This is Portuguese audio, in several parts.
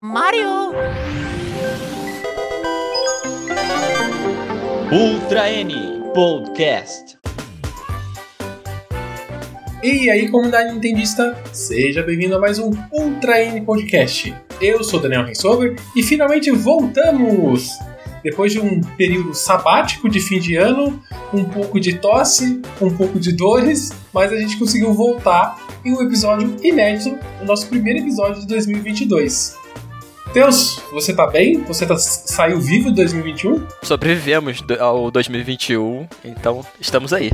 Mario! Ultra N Podcast. E aí, comunidade nintendista, seja bem-vindo a mais um Ultra N Podcast. Eu sou Daniel Rensover e finalmente voltamos! Depois de um período sabático de fim de ano, um pouco de tosse, um pouco de dores, mas a gente conseguiu voltar em um episódio inédito, o nosso primeiro episódio de 2022. Deus, você tá bem? Você tá, saiu vivo de 2021? Sobrevivemos ao 2021, então estamos aí.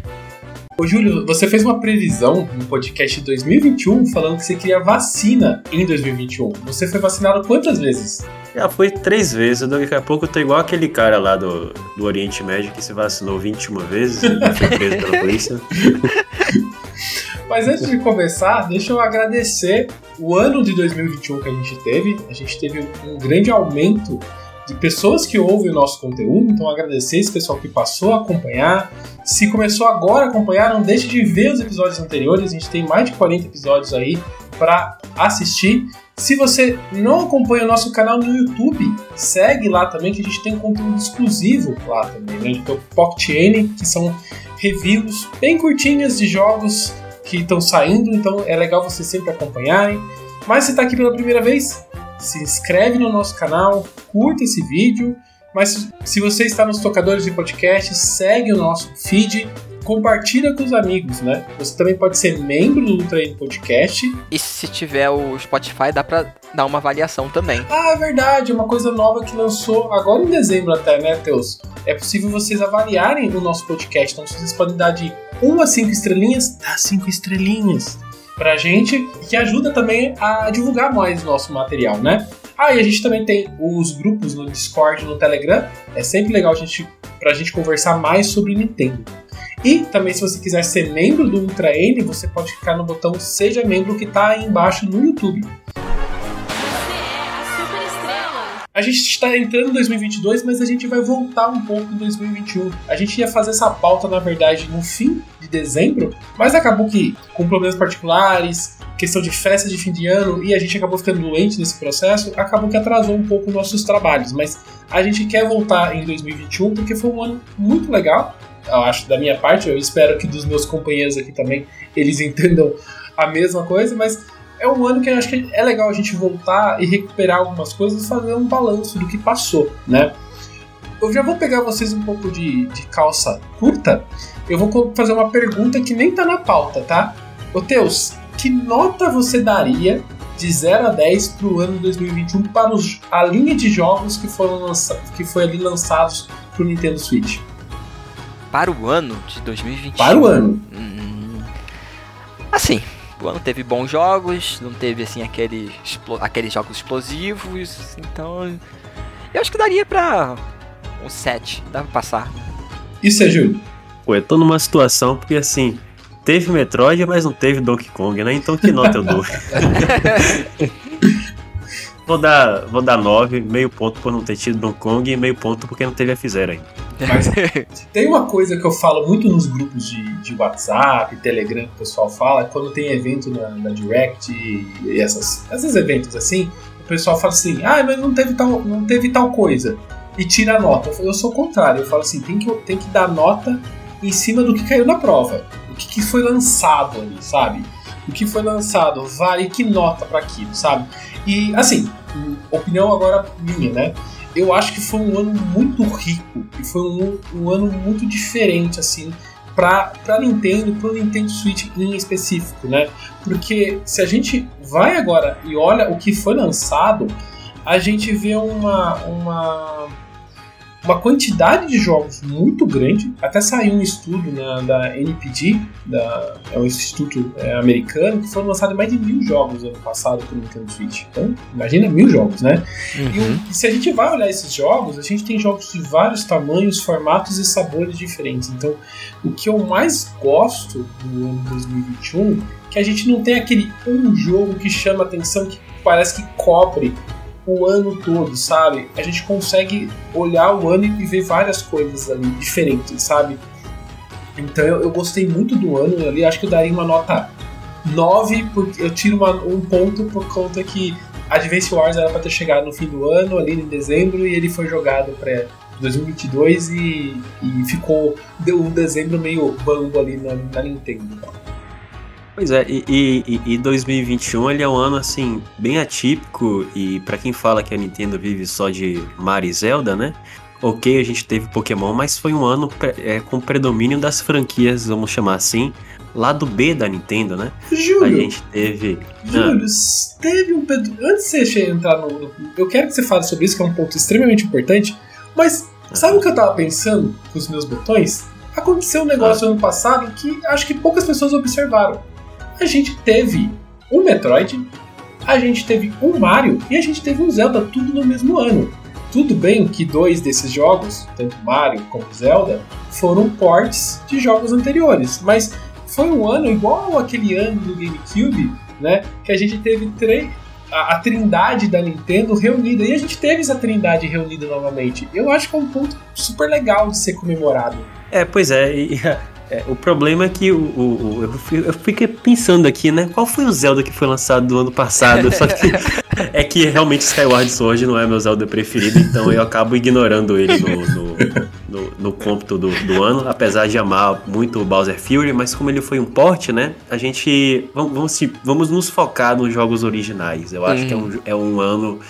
Ô Júlio, você fez uma previsão no podcast de 2021 falando que você queria vacina em 2021. Você foi vacinado quantas vezes? Já foi três vezes, daqui a pouco eu tô igual aquele cara lá do, do Oriente Médio que se vacinou 21 vezes e foi preso pela polícia. Mas antes de começar, deixa eu agradecer o ano de 2021 que a gente teve. A gente teve um grande aumento de pessoas que ouvem o nosso conteúdo, então agradecer esse pessoal que passou a acompanhar. Se começou agora a acompanhar, não deixe de ver os episódios anteriores, a gente tem mais de 40 episódios aí para assistir. Se você não acompanha o nosso canal no YouTube, segue lá também que a gente tem conteúdo exclusivo lá também, né? Então, Pocket N, que são reviews bem curtinhas de jogos que estão saindo, então é legal vocês sempre acompanharem. Mas se está aqui pela primeira vez, se inscreve no nosso canal, curta esse vídeo. Mas se você está nos tocadores de podcast, segue o nosso feed, compartilha com os amigos, né? Você também pode ser membro do Ultra Podcast. E se tiver o Spotify, dá pra dar uma avaliação também. Ah, é verdade, uma coisa nova que lançou agora em dezembro até, né, Teus? É possível vocês avaliarem o nosso podcast. Então vocês podem dar de 1 a 5 estrelinhas, dá 5 estrelinhas pra gente, que ajuda também a divulgar mais o nosso material, né? Ah, e a gente também tem os grupos no Discord, no Telegram. É sempre legal a gente, pra gente conversar mais sobre Nintendo. E também, se você quiser ser membro do Ultra N, você pode clicar no botão Seja Membro que está aí embaixo no YouTube. A gente está entrando em 2022, mas a gente vai voltar um pouco em 2021. A gente ia fazer essa pauta, na verdade, no fim de dezembro, mas acabou que, com problemas particulares, questão de festa de fim de ano, e a gente acabou ficando doente nesse processo, acabou que atrasou um pouco nossos trabalhos. Mas a gente quer voltar em 2021 porque foi um ano muito legal. Eu acho da minha parte, eu espero que dos meus companheiros aqui também eles entendam a mesma coisa, mas é um ano que eu acho que é legal a gente voltar e recuperar algumas coisas e fazer um balanço do que passou, né? Eu já vou pegar vocês um pouco de, de calça curta. Eu vou fazer uma pergunta que nem tá na pauta, tá? Ô Teus, que nota você daria de 0 a 10 pro ano 2021 para os, a linha de jogos que foram lançados, que foi ali lançados pro Nintendo Switch? Para o ano de 2021? Para o ano. Hum, assim, o ano teve bons jogos, não teve assim aqueles, aqueles jogos explosivos, então eu acho que daria pra um 7, dá pra passar. E você, Júlio? Pô, eu tô numa situação porque assim, teve Metroid, mas não teve Donkey Kong, né? Então que nota eu dou? vou dar, vou dar 9, meio ponto por não ter tido Donkey Kong e meio ponto porque não teve a F0 ainda. Mas tem uma coisa que eu falo muito nos grupos de, de WhatsApp, Telegram que o pessoal fala, quando tem evento na, na Direct e essas, esses eventos assim, o pessoal fala assim, ah, mas não teve tal, não teve tal coisa. E tira a nota. Eu, eu sou o contrário, eu falo assim, tem que, tem que dar nota em cima do que caiu na prova. O que, que foi lançado ali, sabe? O que foi lançado, vale que nota para aquilo, sabe? E assim, opinião agora minha, né? eu acho que foi um ano muito rico e foi um, um ano muito diferente assim para para Nintendo, para Nintendo Switch em específico, né? Porque se a gente vai agora e olha o que foi lançado, a gente vê uma uma uma quantidade de jogos muito grande. Até saiu um estudo na, da NPD, da, é um instituto é, americano, que foram lançados mais de mil jogos no ano passado para o Nintendo Switch. Então, imagina mil jogos, né? Uhum. E, e, se a gente vai olhar esses jogos, a gente tem jogos de vários tamanhos, formatos e sabores diferentes. Então, o que eu mais gosto do ano 2021 é que a gente não tem aquele um jogo que chama atenção, que parece que cobre o ano todo, sabe? A gente consegue olhar o ano e ver várias coisas ali diferentes, sabe? Então eu, eu gostei muito do ano ali, acho que eu daria uma nota 9, porque eu tiro uma, um ponto por conta que Advance Wars era pra ter chegado no fim do ano, ali em dezembro, e ele foi jogado pra 2022 e, e ficou deu um dezembro meio bambo ali na, na Nintendo. Pois é, e, e, e 2021 ele é um ano assim bem atípico e para quem fala que a Nintendo vive só de Mario e Zelda, né? Ok, a gente teve Pokémon, mas foi um ano é, com predomínio das franquias, vamos chamar assim, lado B da Nintendo, né? Júlio, A gente teve. Júlio, teve um. Antes de você entrar no, no- Eu quero que você fale sobre isso, que é um ponto extremamente importante. Mas sabe o que eu tava pensando com os meus botões? Aconteceu um negócio ano passado que acho que poucas pessoas observaram. A gente teve um Metroid, a gente teve um Mario e a gente teve um Zelda, tudo no mesmo ano. Tudo bem que dois desses jogos, tanto Mario como Zelda, foram ports de jogos anteriores, mas foi um ano igual aquele ano do GameCube, né? Que a gente teve três. A, a trindade da Nintendo reunida. E a gente teve essa trindade reunida novamente. Eu acho que é um ponto super legal de ser comemorado. É, pois é, e, é, o problema é que o, o- o- eu, fi- eu fiquei pensando aqui, né? Qual foi o Zelda que foi lançado do ano passado? Só que é que realmente Skyward Sword não é meu Zelda preferido, então eu acabo ignorando ele no, no, no, no cômputo do, do ano, apesar de amar muito o Bowser Fury, mas como ele foi um porte, né? A gente. Vamos, vamos, nos focar nos jogos originais. Eu acho que é um, é um ano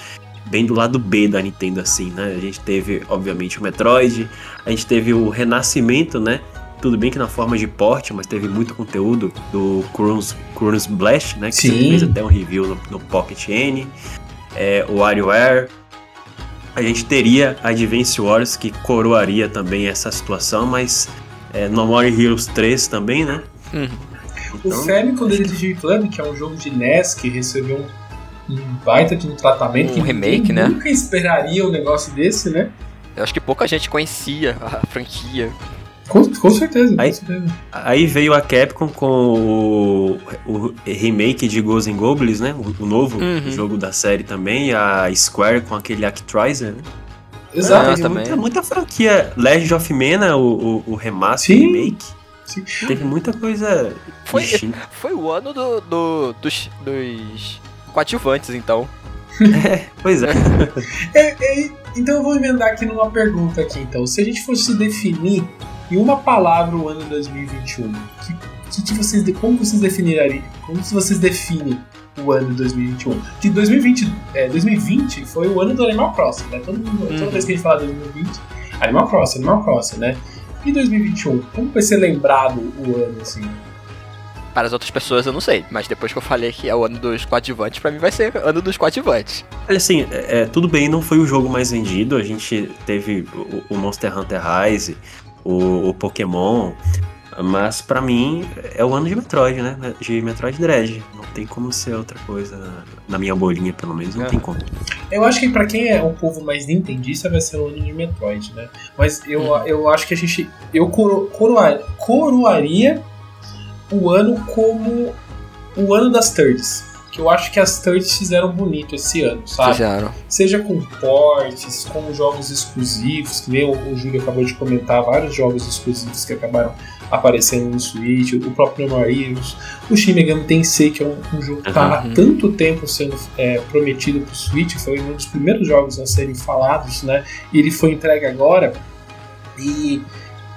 bem do lado B da Nintendo, assim, né? A gente teve, obviamente, o Metroid, a gente teve o renascimento, né? Tudo bem que na forma de porte, mas teve muito conteúdo do Crun's Blast, né? Que Sim. fez até um review no, no Pocket N. É, o WarioWare. A gente teria Advance Wars, que coroaria também essa situação, mas é, No More Heroes 3 também, né? Uhum. O Famicom Detective Club, que é um jogo de NES que recebeu um, baita de um tratamento. Um que remake, né? Nunca esperaria um negócio desse, né? Eu acho que pouca gente conhecia a franquia. Com, com certeza, Aí- com certeza. Aí veio a Capcom com o, o remake de Ghosts and Goblins, né? O, o novo Uhum. jogo da série também. A Square com aquele Actraiser, né? Exato. Ah, também. muita, muita franquia. Legend of Mana, o, o, o remaster, Sim. remake. Sim. Teve muita coisa Foi- distinta. Foi o ano do, do- dos, dos coadjuvantes, então. Pois é. É, é, então eu vou emendar aqui numa pergunta aqui, então. Se a gente fosse definir em uma palavra o ano 2021, que, que, que vocês, como vocês definiriam? Como vocês definem o ano 2021? Que 2020, é, 2020 foi o ano do Animal Crossing, né? Todo mundo- Toda Uhum. vez que a gente fala 2020, Animal Crossing, Animal Crossing, né? E 2021, como vai ser lembrado o ano, assim? Para as outras pessoas eu não sei, mas depois que eu falei que é o ano dos coadjuvantes, pra mim vai ser ano dos coadjuvantes. Olha, assim, é, é, tudo bem, não foi o jogo mais vendido. A gente teve o, o Monster Hunter Rise, o, o Pokémon. Mas pra mim é o ano de Metroid, né? De Metroid Dread. Não tem como ser outra coisa. Na minha bolinha, pelo menos, não É. tem como. Eu acho que pra quem é um povo mais nintendista vai ser o ano de Metroid, né? Mas eu, Uhum. eu acho que a gente. Eu coro, coroar- coroaria o ano como o ano das thirds. Que eu acho que as thirds fizeram bonito esse ano, sabe? Fizeram. Seja com portes, com jogos exclusivos, que nem o, o Júlio acabou de comentar, vários jogos exclusivos que acabaram aparecendo no Switch, o próprio Heroes, o Shin Megami Tensei, que é um, um jogo que está há Uhum. tanto tempo sendo é, prometido para o Switch, foi um dos primeiros jogos a serem falados, né? E ele foi entregue agora e,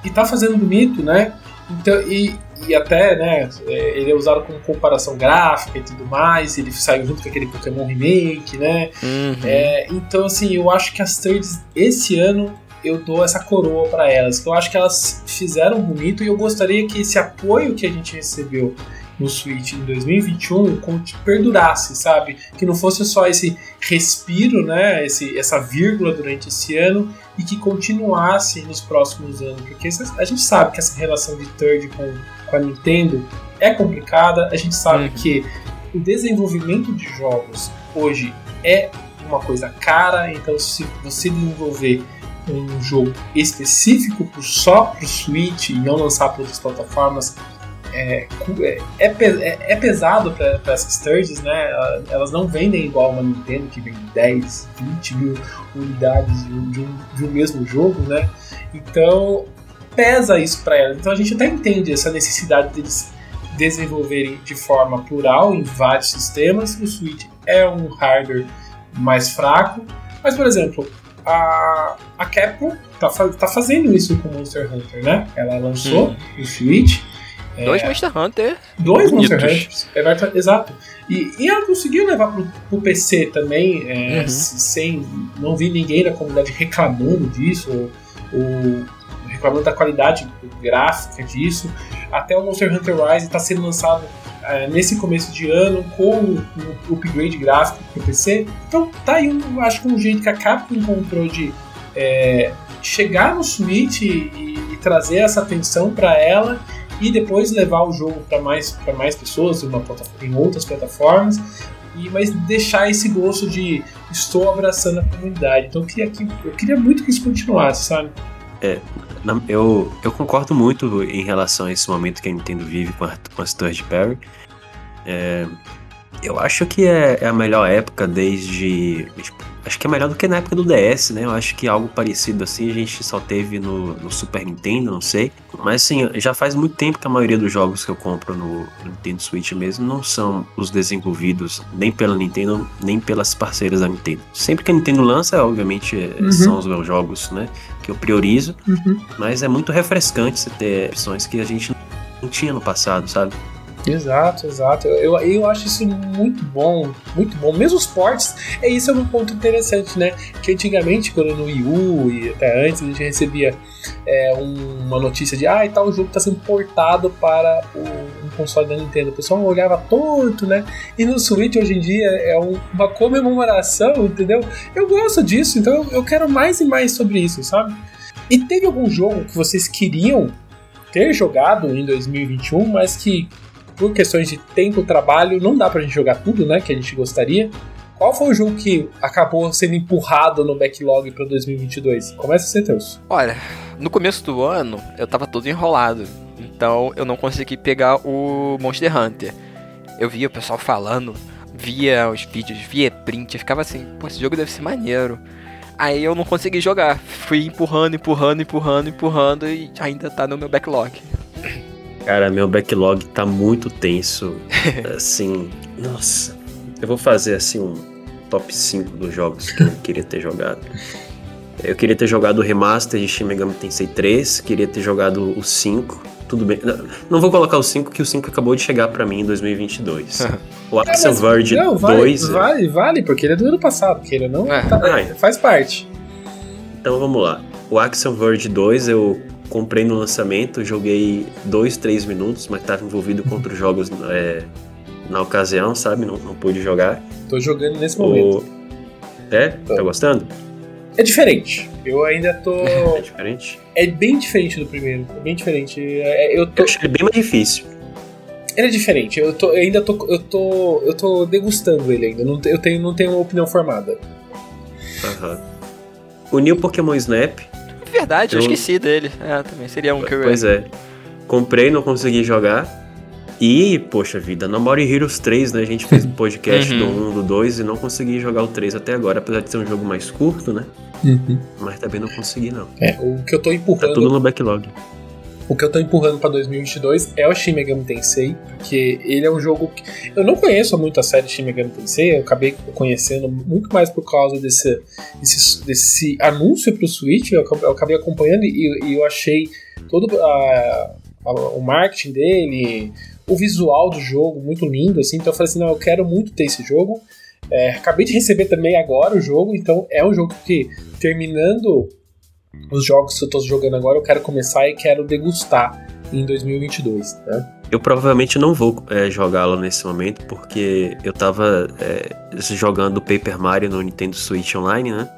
e tá fazendo bonito, né? Então, e, e até, né, é, ele é usado como comparação gráfica e tudo mais, ele saiu junto com aquele Pokémon Remake, né? Uhum. É, então, assim, eu acho que as trades esse ano eu dou essa coroa pra elas. Que eu acho que elas fizeram bonito e eu gostaria que esse apoio que a gente recebeu no Switch em 2021 conti- perdurasse, sabe? Que não fosse só esse respiro, né? Esse, essa vírgula durante esse ano e que continuasse nos próximos anos. Porque a gente sabe que essa relação de third com, com a Nintendo é complicada. A gente sabe Uhum. que o desenvolvimento de jogos hoje é uma coisa cara, então se você desenvolver um jogo específico só para o Switch e não lançar para outras plataformas é, é, é é- é pesado para essas thirds, né? Ela- Elas não vendem igual uma Nintendo que vende 10, 20 mil unidades de um, de um- de um mesmo jogo, né? Então pesa isso para elas. Então a gente até entende essa necessidade deles desenvolverem de forma plural em vários sistemas. O Switch é um hardware mais fraco. Mas, por exemplo, a, a Capcom tá, tá fazendo isso com Monster Hunter, né? Ela lançou hum. o Switch. Dois é, Monster Hunter. Dois Monster Hunters. É, exato. E, e ela conseguiu levar pro, pro PC também, é, uhum. sem. Não vi ninguém da comunidade reclamando disso, ou, ou, reclamando da qualidade gráfica disso. Até o Monster Hunter Rise está sendo lançado é, nesse começo de ano com um upgrade gráfico pro PC. Então tá aí, um, acho que um jeito que a Capcom encontrou de é, chegar no Switch e, e trazer essa atenção para ela e depois levar o jogo para mais, mais pessoas em, uma, em outras plataformas, e, mas deixar esse gosto de estou abraçando a comunidade. Então eu queria, que, eu queria muito que isso continuasse, sabe? É, eu, eu concordo muito em relação a esse momento que a Nintendo vive com, a, com as third party. É, eu acho que é, é, a melhor época desde. Acho que é melhor do que na época do DS, né? Eu acho que algo parecido assim a gente só teve no, no Super Nintendo, não sei. Mas assim, já faz muito tempo que a maioria dos jogos que eu compro no, no Nintendo Switch mesmo não são os desenvolvidos nem pela Nintendo, nem pelas parceiras da Nintendo. Sempre que a Nintendo lança, obviamente, é, uhum. são os meus jogos, né? Que eu priorizo. Uhum. Mas é muito refrescante você ter opções que a gente não tinha no passado, sabe? Exato, exato. Eu, eu acho isso muito bom, muito bom. Mesmo os ports, é isso é um ponto interessante, né? Que antigamente, quando no Wii U e até antes, a gente recebia é, um, uma notícia de ah, e tal, jogo está sendo portado para o, um console da Nintendo. O pessoal olhava torto, né? E no Switch hoje em dia é um, uma comemoração, entendeu? Eu gosto disso, então eu quero mais e mais sobre isso, sabe? E teve algum jogo que vocês queriam ter jogado em 2021, mas que por questões de tempo, trabalho, não dá pra gente jogar tudo, né, que a gente gostaria. Qual foi o jogo que acabou sendo empurrado no backlog para 2022? Começa ser teus. Olha, no começo do ano eu tava todo enrolado, então eu não consegui pegar o Monster Hunter. Eu via o pessoal falando, via os vídeos, via print, eu ficava assim, pô, esse jogo deve ser maneiro. Aí eu não consegui jogar, fui empurrando, empurrando, empurrando, empurrando e ainda tá no meu backlog. Cara, meu backlog tá muito tenso. assim, nossa. Eu vou fazer assim um top 5 dos jogos que eu queria ter jogado. Eu queria ter jogado o remaster de Shin Megami Tensei 3, queria ter jogado o 5. Tudo bem. Não, vou colocar o 5, que o 5 acabou de chegar para mim em 2022. o Axel é, Verge não, vale, 2. Vale, vale, porque ele é do ano passado, que ele não. É. Tá, ah, faz parte. Então vamos lá. O Axel Verge 2 eu comprei no lançamento, joguei dois, três minutos, mas estava envolvido com outros jogos é, na ocasião, sabe? Não, não pude jogar. Tô jogando nesse momento. É? Tô. Tá gostando? É diferente. Eu ainda tô. É diferente? É bem diferente do primeiro. É bem diferente. É, eu, tô... eu acho ele bem mais difícil. Ele é diferente. Eu, tô, eu ainda tô. Eu tô. Eu tô degustando ele ainda. Não, eu tenho, não tenho uma opinião formada. Aham. O New Pokémon Snap Verdade, eu, eu esqueci dele. É, também seria um que eu Pois é. Comprei, não consegui jogar. E, poxa vida, no Mario Heroes 3, né? A gente fez um podcast uhum. do 1, do 2 e não consegui jogar o 3 até agora, apesar de ser um jogo mais curto, né? Uhum. Mas também não consegui, não. É, o que eu tô empurrando. Tá tudo no backlog. O que eu tô empurrando pra 2022 é o Shin Megami Tensei, porque ele é um jogo que. Eu não conheço muito a série Shin Megami Tensei, eu acabei conhecendo muito mais por causa desse, desse, desse anúncio pro Switch, eu, acabei acompanhando e, e, eu achei todo a, a, o marketing dele, o visual do jogo muito lindo, assim, então eu falei assim: não, eu quero muito ter esse jogo. É, acabei de receber também agora o jogo, então é um jogo que, terminando os jogos que eu tô jogando agora eu quero começar e quero degustar em 2022, né? Eu provavelmente não vou é, jogá-lo nesse momento, porque eu tava é, jogando Paper Mario no Nintendo Switch Online, né?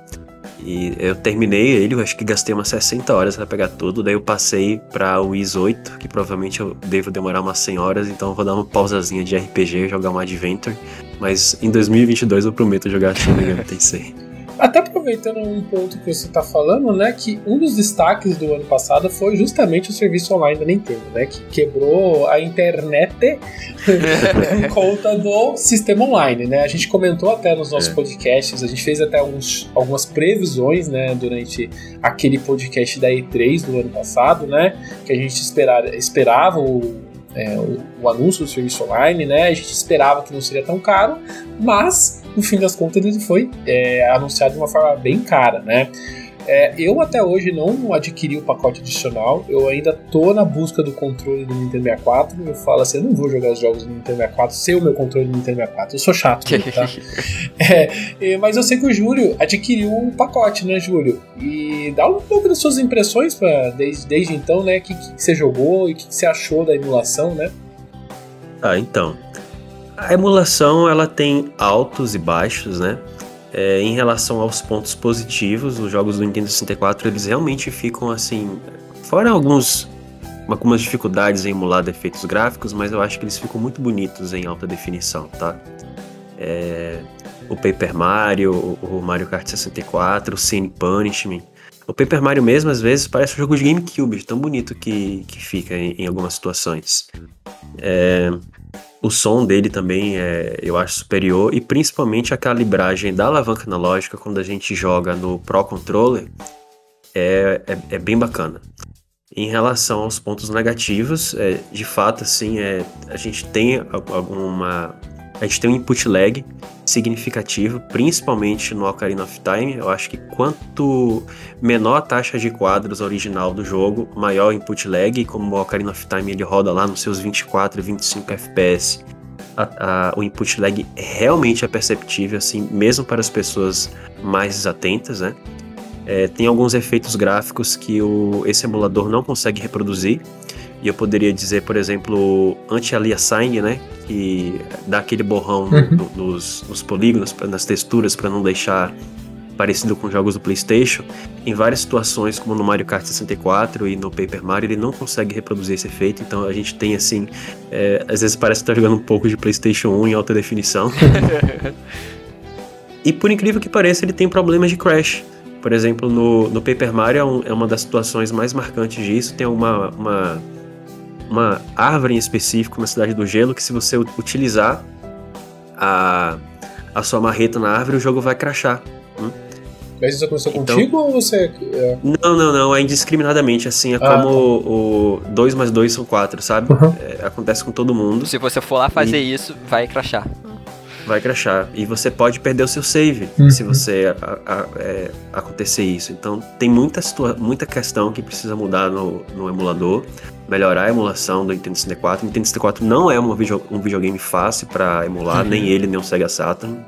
E eu terminei ele, eu acho que gastei umas 60 horas para pegar tudo, daí eu passei pra Wii 8, que provavelmente eu devo demorar umas 100 horas, então eu vou dar uma pausazinha de RPG e jogar um Adventure. Mas em 2022 eu prometo jogar Shin Megami Tensei. Até aproveitando um ponto que você está falando, né, que um dos destaques do ano passado foi justamente o serviço online da Nintendo, né, que quebrou a internet por conta do sistema online, né. A gente comentou até nos nossos é. podcasts, a gente fez até alguns, algumas previsões, né, durante aquele podcast da E3 do ano passado, né, que a gente esperar, esperava o é, o, o, anúncio do serviço online, né? A gente esperava que não seria tão caro, mas no fim das contas ele foi é, anunciado de uma forma bem cara, né? É, eu até hoje não adquiri o pacote adicional, eu ainda tô na busca do controle do Nintendo 64. Eu falo assim: eu não vou jogar os jogos do Nintendo 64 sem o meu controle do Nintendo 64. Eu sou chato, mesmo, tá? é, mas eu sei que o Júlio adquiriu o um pacote, né, Júlio? E dá um pouco das suas impressões pra, desde, desde então, né? O que, que você jogou e o que, que você achou da emulação, né? Ah, então. A emulação ela tem altos e baixos, né? É, em relação aos pontos positivos, os jogos do Nintendo 64 eles realmente ficam assim, fora alguns algumas dificuldades em emular defeitos gráficos, mas eu acho que eles ficam muito bonitos em alta definição, tá? É, o Paper Mario, o Mario Kart 64, o Scene Punishment. O Paper Mario mesmo, às vezes, parece um jogo de GameCube, tão bonito que, que fica em, em algumas situações. É, o som dele também é, eu acho superior e principalmente a calibragem da alavanca analógica quando a gente joga no Pro Controller é, é, é bem bacana. Em relação aos pontos negativos, é, de fato, assim, é, a gente tem alguma a gente tem um input lag significativo, principalmente no Ocarina of Time. Eu acho que quanto menor a taxa de quadros original do jogo, maior o input lag. E como o Ocarina of Time ele roda lá nos seus 24 e 25 FPS, a, a, o input lag realmente é perceptível, assim, mesmo para as pessoas mais atentas, né? É, tem alguns efeitos gráficos que o, esse emulador não consegue reproduzir. E eu poderia dizer, por exemplo, anti-aliasing, né? Que dá aquele borrão uhum. no, nos, nos, polígonos, nas texturas, para não deixar parecido com jogos do PlayStation. Em várias situações, como no Mario Kart 64 e no Paper Mario, ele não consegue reproduzir esse efeito. Então a gente tem assim. É, às vezes parece que tá jogando um pouco de PlayStation 1 em alta definição. e por incrível que pareça, ele tem problemas de crash. Por exemplo, no, no Paper Mario é, um, é uma das situações mais marcantes disso. Tem uma, uma uma árvore em específico na Cidade do Gelo que se você utilizar a, a sua marreta na árvore, o jogo vai crashar. Hum? Mas isso aconteceu então, contigo ou você. É... Não, não, não. É indiscriminadamente. Assim, é ah, como tá. o 2 mais 2 são 4, sabe? Uhum. É, acontece com todo mundo. Se você for lá fazer e... isso, vai crashar vai crashar. E você pode perder o seu save uhum. se você a, a, é, acontecer isso. Então tem muita, muita questão que precisa mudar no, no emulador. Melhorar a emulação do Nintendo 64. O Nintendo 64 não é video, um videogame fácil para emular, uhum. nem ele, nem o Sega Saturn.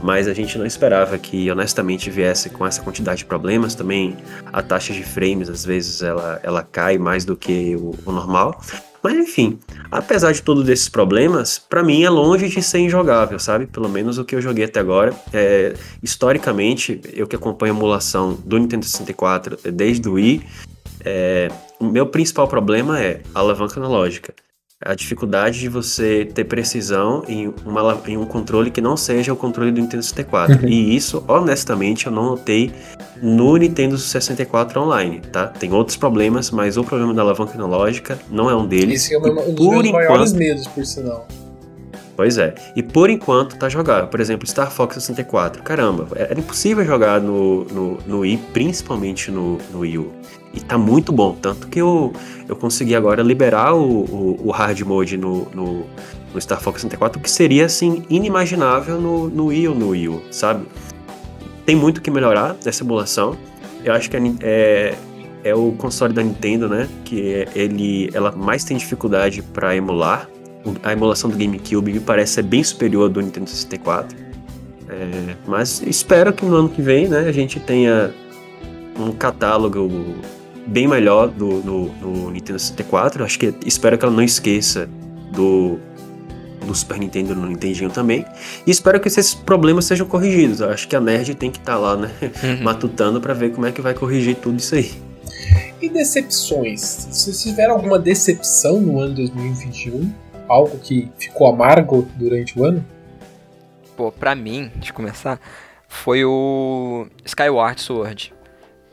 Mas a gente não esperava que honestamente viesse com essa quantidade de problemas. Também a taxa de frames, às vezes, ela, ela cai mais do que o, o normal. Mas enfim, apesar de todos esses problemas, para mim é longe de ser injogável, sabe? Pelo menos o que eu joguei até agora. É, historicamente, eu que acompanho a emulação do Nintendo 64 desde o Wii, é, o meu principal problema é a alavanca analógica a dificuldade de você ter precisão em, uma, em um controle que não seja o controle do Nintendo 64. Uhum. E isso, honestamente, eu não notei no Nintendo 64 Online, tá? Tem outros problemas, mas o problema da alavanca analógica não é um deles. Esse é um dos por meus enquanto... maiores medos, por sinal. Pois é. E por enquanto tá jogável. Por exemplo, Star Fox 64. Caramba, era impossível jogar no, no, no Wii, principalmente no, no Wii U. E tá muito bom. Tanto que eu, eu consegui agora liberar o, o, o hard mode no, no, no, Star Fox 64, que seria assim inimaginável no, no Wii ou no Wii U, sabe? Tem muito que melhorar nessa emulação. Eu acho que é, é, o console da Nintendo, né? Que ele, ela mais tem dificuldade para emular. A emulação do GameCube me parece ser bem superior do Nintendo 64. É, mas espero que no ano que vem, né, a gente tenha um catálogo bem melhor do, do, do Nintendo 64. Acho que espero que ela não esqueça do, do Super Nintendo no Nintendinho também. E espero que esses problemas sejam corrigidos. Acho que a Nerd tem que estar tá lá, né? Uhum. Matutando para ver como é que vai corrigir tudo isso aí. E decepções? Se tiver alguma decepção no ano 2021, algo que ficou amargo durante o ano? Pô, pra mim, de começar, foi o Skyward Sword.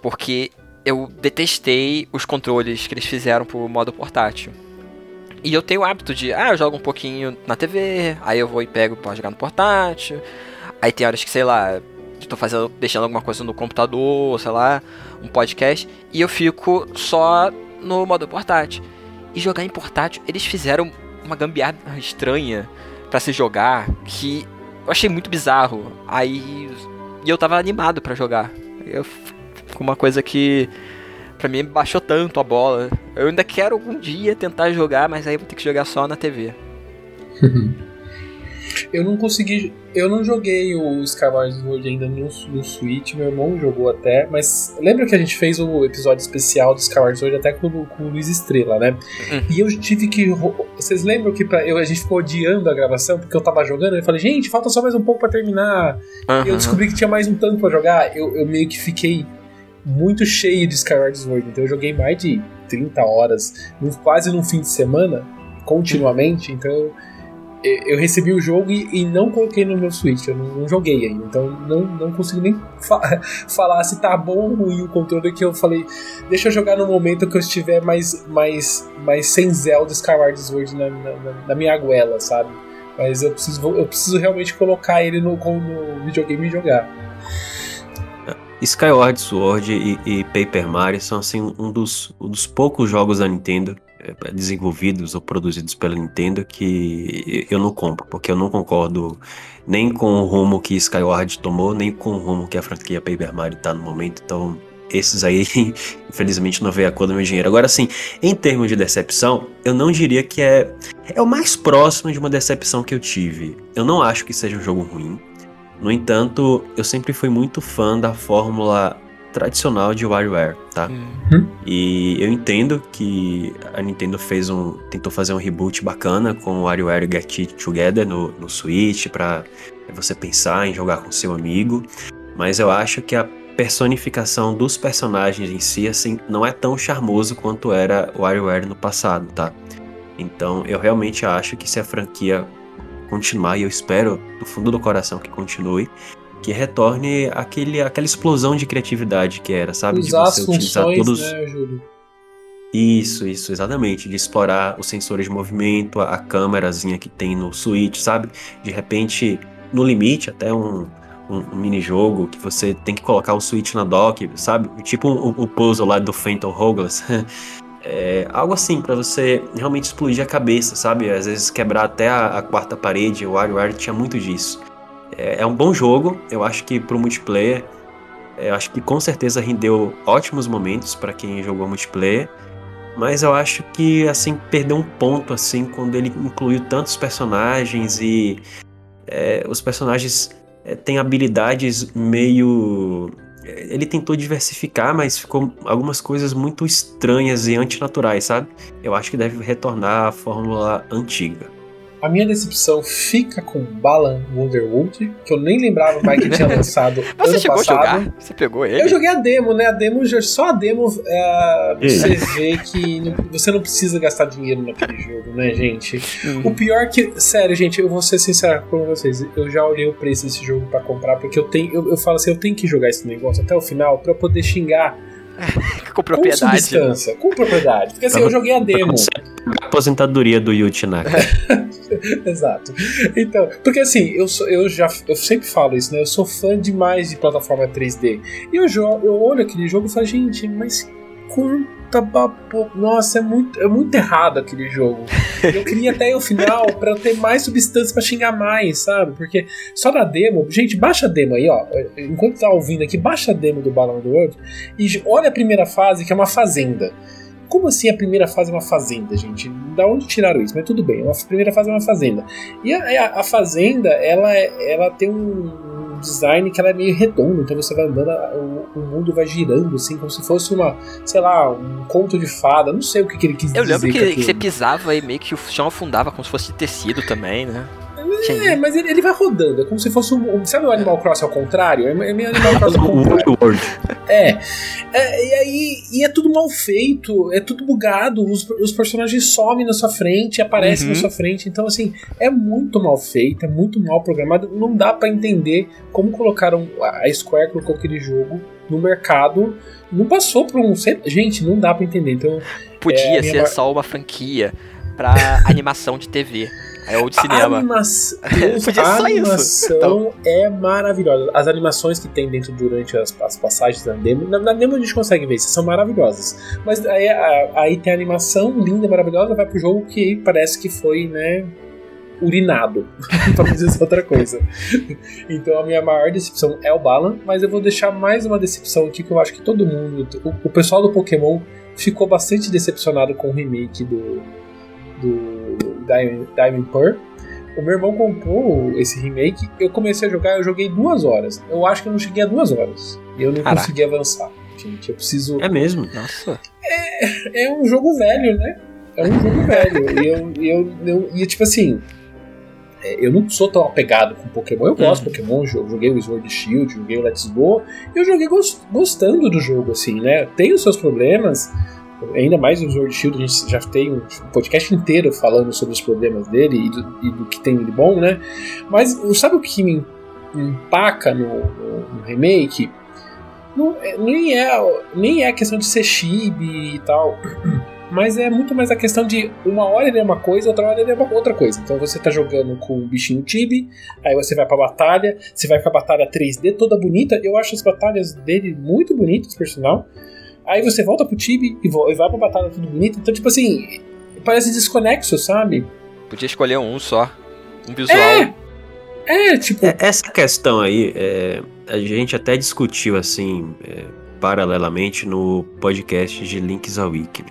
Porque eu detestei os controles que eles fizeram pro modo portátil. E eu tenho o hábito de, ah, eu jogo um pouquinho na TV, aí eu vou e pego pra jogar no portátil. Aí tem horas que, sei lá, tô fazendo, deixando alguma coisa no computador, sei lá, um podcast, e eu fico só no modo portátil. e jogar em portátil. Eles fizeram uma gambiarra estranha para se jogar que eu achei muito bizarro. Aí e eu tava animado para jogar. Eu com uma coisa que para mim baixou tanto a bola. Eu ainda quero algum dia tentar jogar, mas aí vou ter que jogar só na TV. Eu não consegui. Eu não joguei o Skyward Sword ainda no, no Switch, meu irmão jogou até, mas lembra que a gente fez o episódio especial do Skyward Sword até com, com o Luiz Estrela, né? Uhum. E eu tive que. Vocês lembram que pra, eu, a gente ficou odiando a gravação porque eu tava jogando? Eu falei, gente, falta só mais um pouco pra terminar. Uhum. E eu descobri que tinha mais um tanto pra jogar. Eu, eu meio que fiquei muito cheio de Skyward Sword, então eu joguei mais de 30 horas, quase num fim de semana, continuamente, então eu recebi o jogo e, e, não coloquei no meu Switch, eu não, não joguei ainda, então não, não consigo nem fa falar se tá bom ou ruim o controle que eu falei, deixa eu jogar no momento que eu estiver mais, mais, mais sem Zelda Skyward Sword na, na, na minha goela, sabe? Mas eu preciso, eu preciso realmente colocar ele no, no videogame e jogar. Skyward Sword e, e, Paper Mario são assim um dos, um dos poucos jogos da Nintendo é, desenvolvidos ou produzidos pela Nintendo que eu não compro, porque eu não concordo nem com o rumo que Skyward tomou, nem com o rumo que a franquia Paper Mario tá no momento. Então, esses aí, infelizmente, não veio a cor do meu dinheiro. Agora, sim, em termos de decepção, eu não diria que é, é o mais próximo de uma decepção que eu tive. Eu não acho que seja um jogo ruim. No entanto, eu sempre fui muito fã da fórmula tradicional de WarioWare, tá? Uhum. E eu entendo que a Nintendo fez um, tentou fazer um reboot bacana com o WarioWare Get It Together no, no Switch para você pensar em jogar com seu amigo, mas eu acho que a personificação dos personagens em si assim não é tão charmoso quanto era o WarioWare no passado, tá? Então eu realmente acho que se a franquia continuar, e eu espero do fundo do coração que continue, que retorne aquele, aquela explosão de criatividade que era, sabe? Usar de você utilizar funções, todos. Né, Júlio? Isso, isso, exatamente. De explorar os sensores de movimento, a, a câmerazinha que tem no Switch, sabe? De repente, no limite, até um, um, um mini-jogo que você tem que colocar o Switch na dock, sabe? Tipo o, puzzle lá do Phantom Hourglass. É, algo assim para você realmente explodir a cabeça, sabe? Às vezes quebrar até a, a quarta parede. O WarioWare tinha muito disso. É, é, um bom jogo, eu acho que pro multiplayer, é, eu acho que com certeza rendeu ótimos momentos para quem jogou multiplayer. Mas eu acho que assim perdeu um ponto assim quando ele incluiu tantos personagens e é, os personagens é, têm habilidades meio ele tentou diversificar, mas ficou algumas coisas muito estranhas e antinaturais, sabe? Eu acho que deve retornar à fórmula antiga. A minha decepção fica com Balan Wonderwood, que eu nem lembrava mais que tinha lançado Você ano chegou passado. a jogar? Você pegou ele? Eu joguei a demo, né? A demo, só a demo, é, você vê que não, você não precisa gastar dinheiro naquele jogo, né, gente? Uhum. O pior que, sério, gente, eu vou ser sincero com vocês, eu já olhei o preço desse jogo para comprar, porque eu tenho, eu, eu falo assim, eu tenho que jogar esse negócio até o final para poder xingar com propriedade. Com substância, com propriedade. Porque assim, eu joguei a demo. A aposentadoria do Yuji Naka. Exato. Então, porque assim, eu, sou, eu já eu sempre falo isso, né? Eu sou fã demais de plataforma 3D. E eu, jogo, eu olho aquele jogo e falo, gente, mas quanta babo... Nossa, é muito, é muito errado aquele jogo. Eu queria até o final para ter mais substância para xingar mais, sabe? Porque só na demo, gente, baixa a demo aí, ó. Enquanto tá ouvindo aqui, baixa a demo do Balão do World e olha a primeira fase, que é uma fazenda. Como assim a primeira fase é uma fazenda, gente? Da onde tiraram isso? Mas tudo bem, a primeira fase é uma fazenda. E a, a, a fazenda, ela, é, ela tem um design que ela é meio redonda, então você vai andando, o, o, mundo vai girando, assim, como se fosse uma, sei lá, um conto de fada, não sei o que, que ele quis Eu dizer. Eu lembro que, que você pisava e meio que o chão afundava como se fosse tecido também, né? É, mas ele, ele, vai rodando, é como se fosse um. Sabe o Animal Cross ao contrário? É meio Animal Cross ao contrário. É. é. E aí. E é tudo mal feito, é tudo bugado, os, os personagens somem na sua frente, aparecem uhum. na sua frente. Então, assim, é muito mal feito, é muito mal programado. Não dá para entender como colocaram. A Square colocou aquele jogo no mercado. Não passou por um. Gente, não dá para entender. Então. Podia é ser só uma franquia pra animação de TV. É ou de A cinema. Podia a isso. animação é maravilhosa. As animações que tem dentro durante as, as passagens da demo, na, na demo a gente consegue ver, são maravilhosas. Mas aí, a- aí tem a animação linda, maravilhosa, vai pro jogo que parece que foi, né, urinado, pra não dizer outra coisa. Então a minha maior decepção é o Balan, mas eu vou deixar mais uma decepção aqui que eu acho que todo mundo, o, o pessoal do Pokémon ficou bastante decepcionado com o remake do, do Diamond, Diamond Pearl. O meu irmão comprou esse remake, eu comecei a jogar, eu joguei duas horas. Eu acho que eu não cheguei a duas horas. E eu não Caraca. consegui avançar. Gente, eu preciso. É mesmo. Nossa. É um jogo velho, né? É um jogo velho. E eu, eu, eu e tipo assim. é, Eu não sou tão apegado com Pokémon. Eu gosto de Pokémon, jo- joguei o Sword Shield, joguei o Let's Go. Eu joguei gos- gostando do jogo, assim, né? Tem os seus problemas, ainda mais o Sword Shield, a gente já tem um podcast inteiro falando sobre os problemas dele e do, e do que tem de bom, né? Mas sabe o que me empaca no, no- no remake? Não, é- nem, é, nem é questão de ser chibi e tal. Mas é muito mais a questão de uma hora ele é uma coisa, outra hora ele é uma outra coisa. Então você tá jogando com o bichinho Tibi, aí você vai pra batalha, você vai com a batalha 3D toda bonita. Eu acho as batalhas dele muito bonitas, por sinal. Aí você volta pro Tibi e vai pra batalha tudo bonita. Então, tipo assim, parece desconexo, sabe? Podia escolher um só. Um visual. É. É, tipo, É, Essa questão aí, é, a gente até discutiu assim, é, paralelamente no podcast de Links ao Wiki.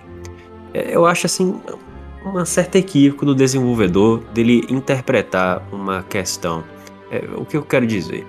É, eu acho assim, uma certa equívoco do desenvolvedor dele interpretar uma questão. É, o que eu quero dizer,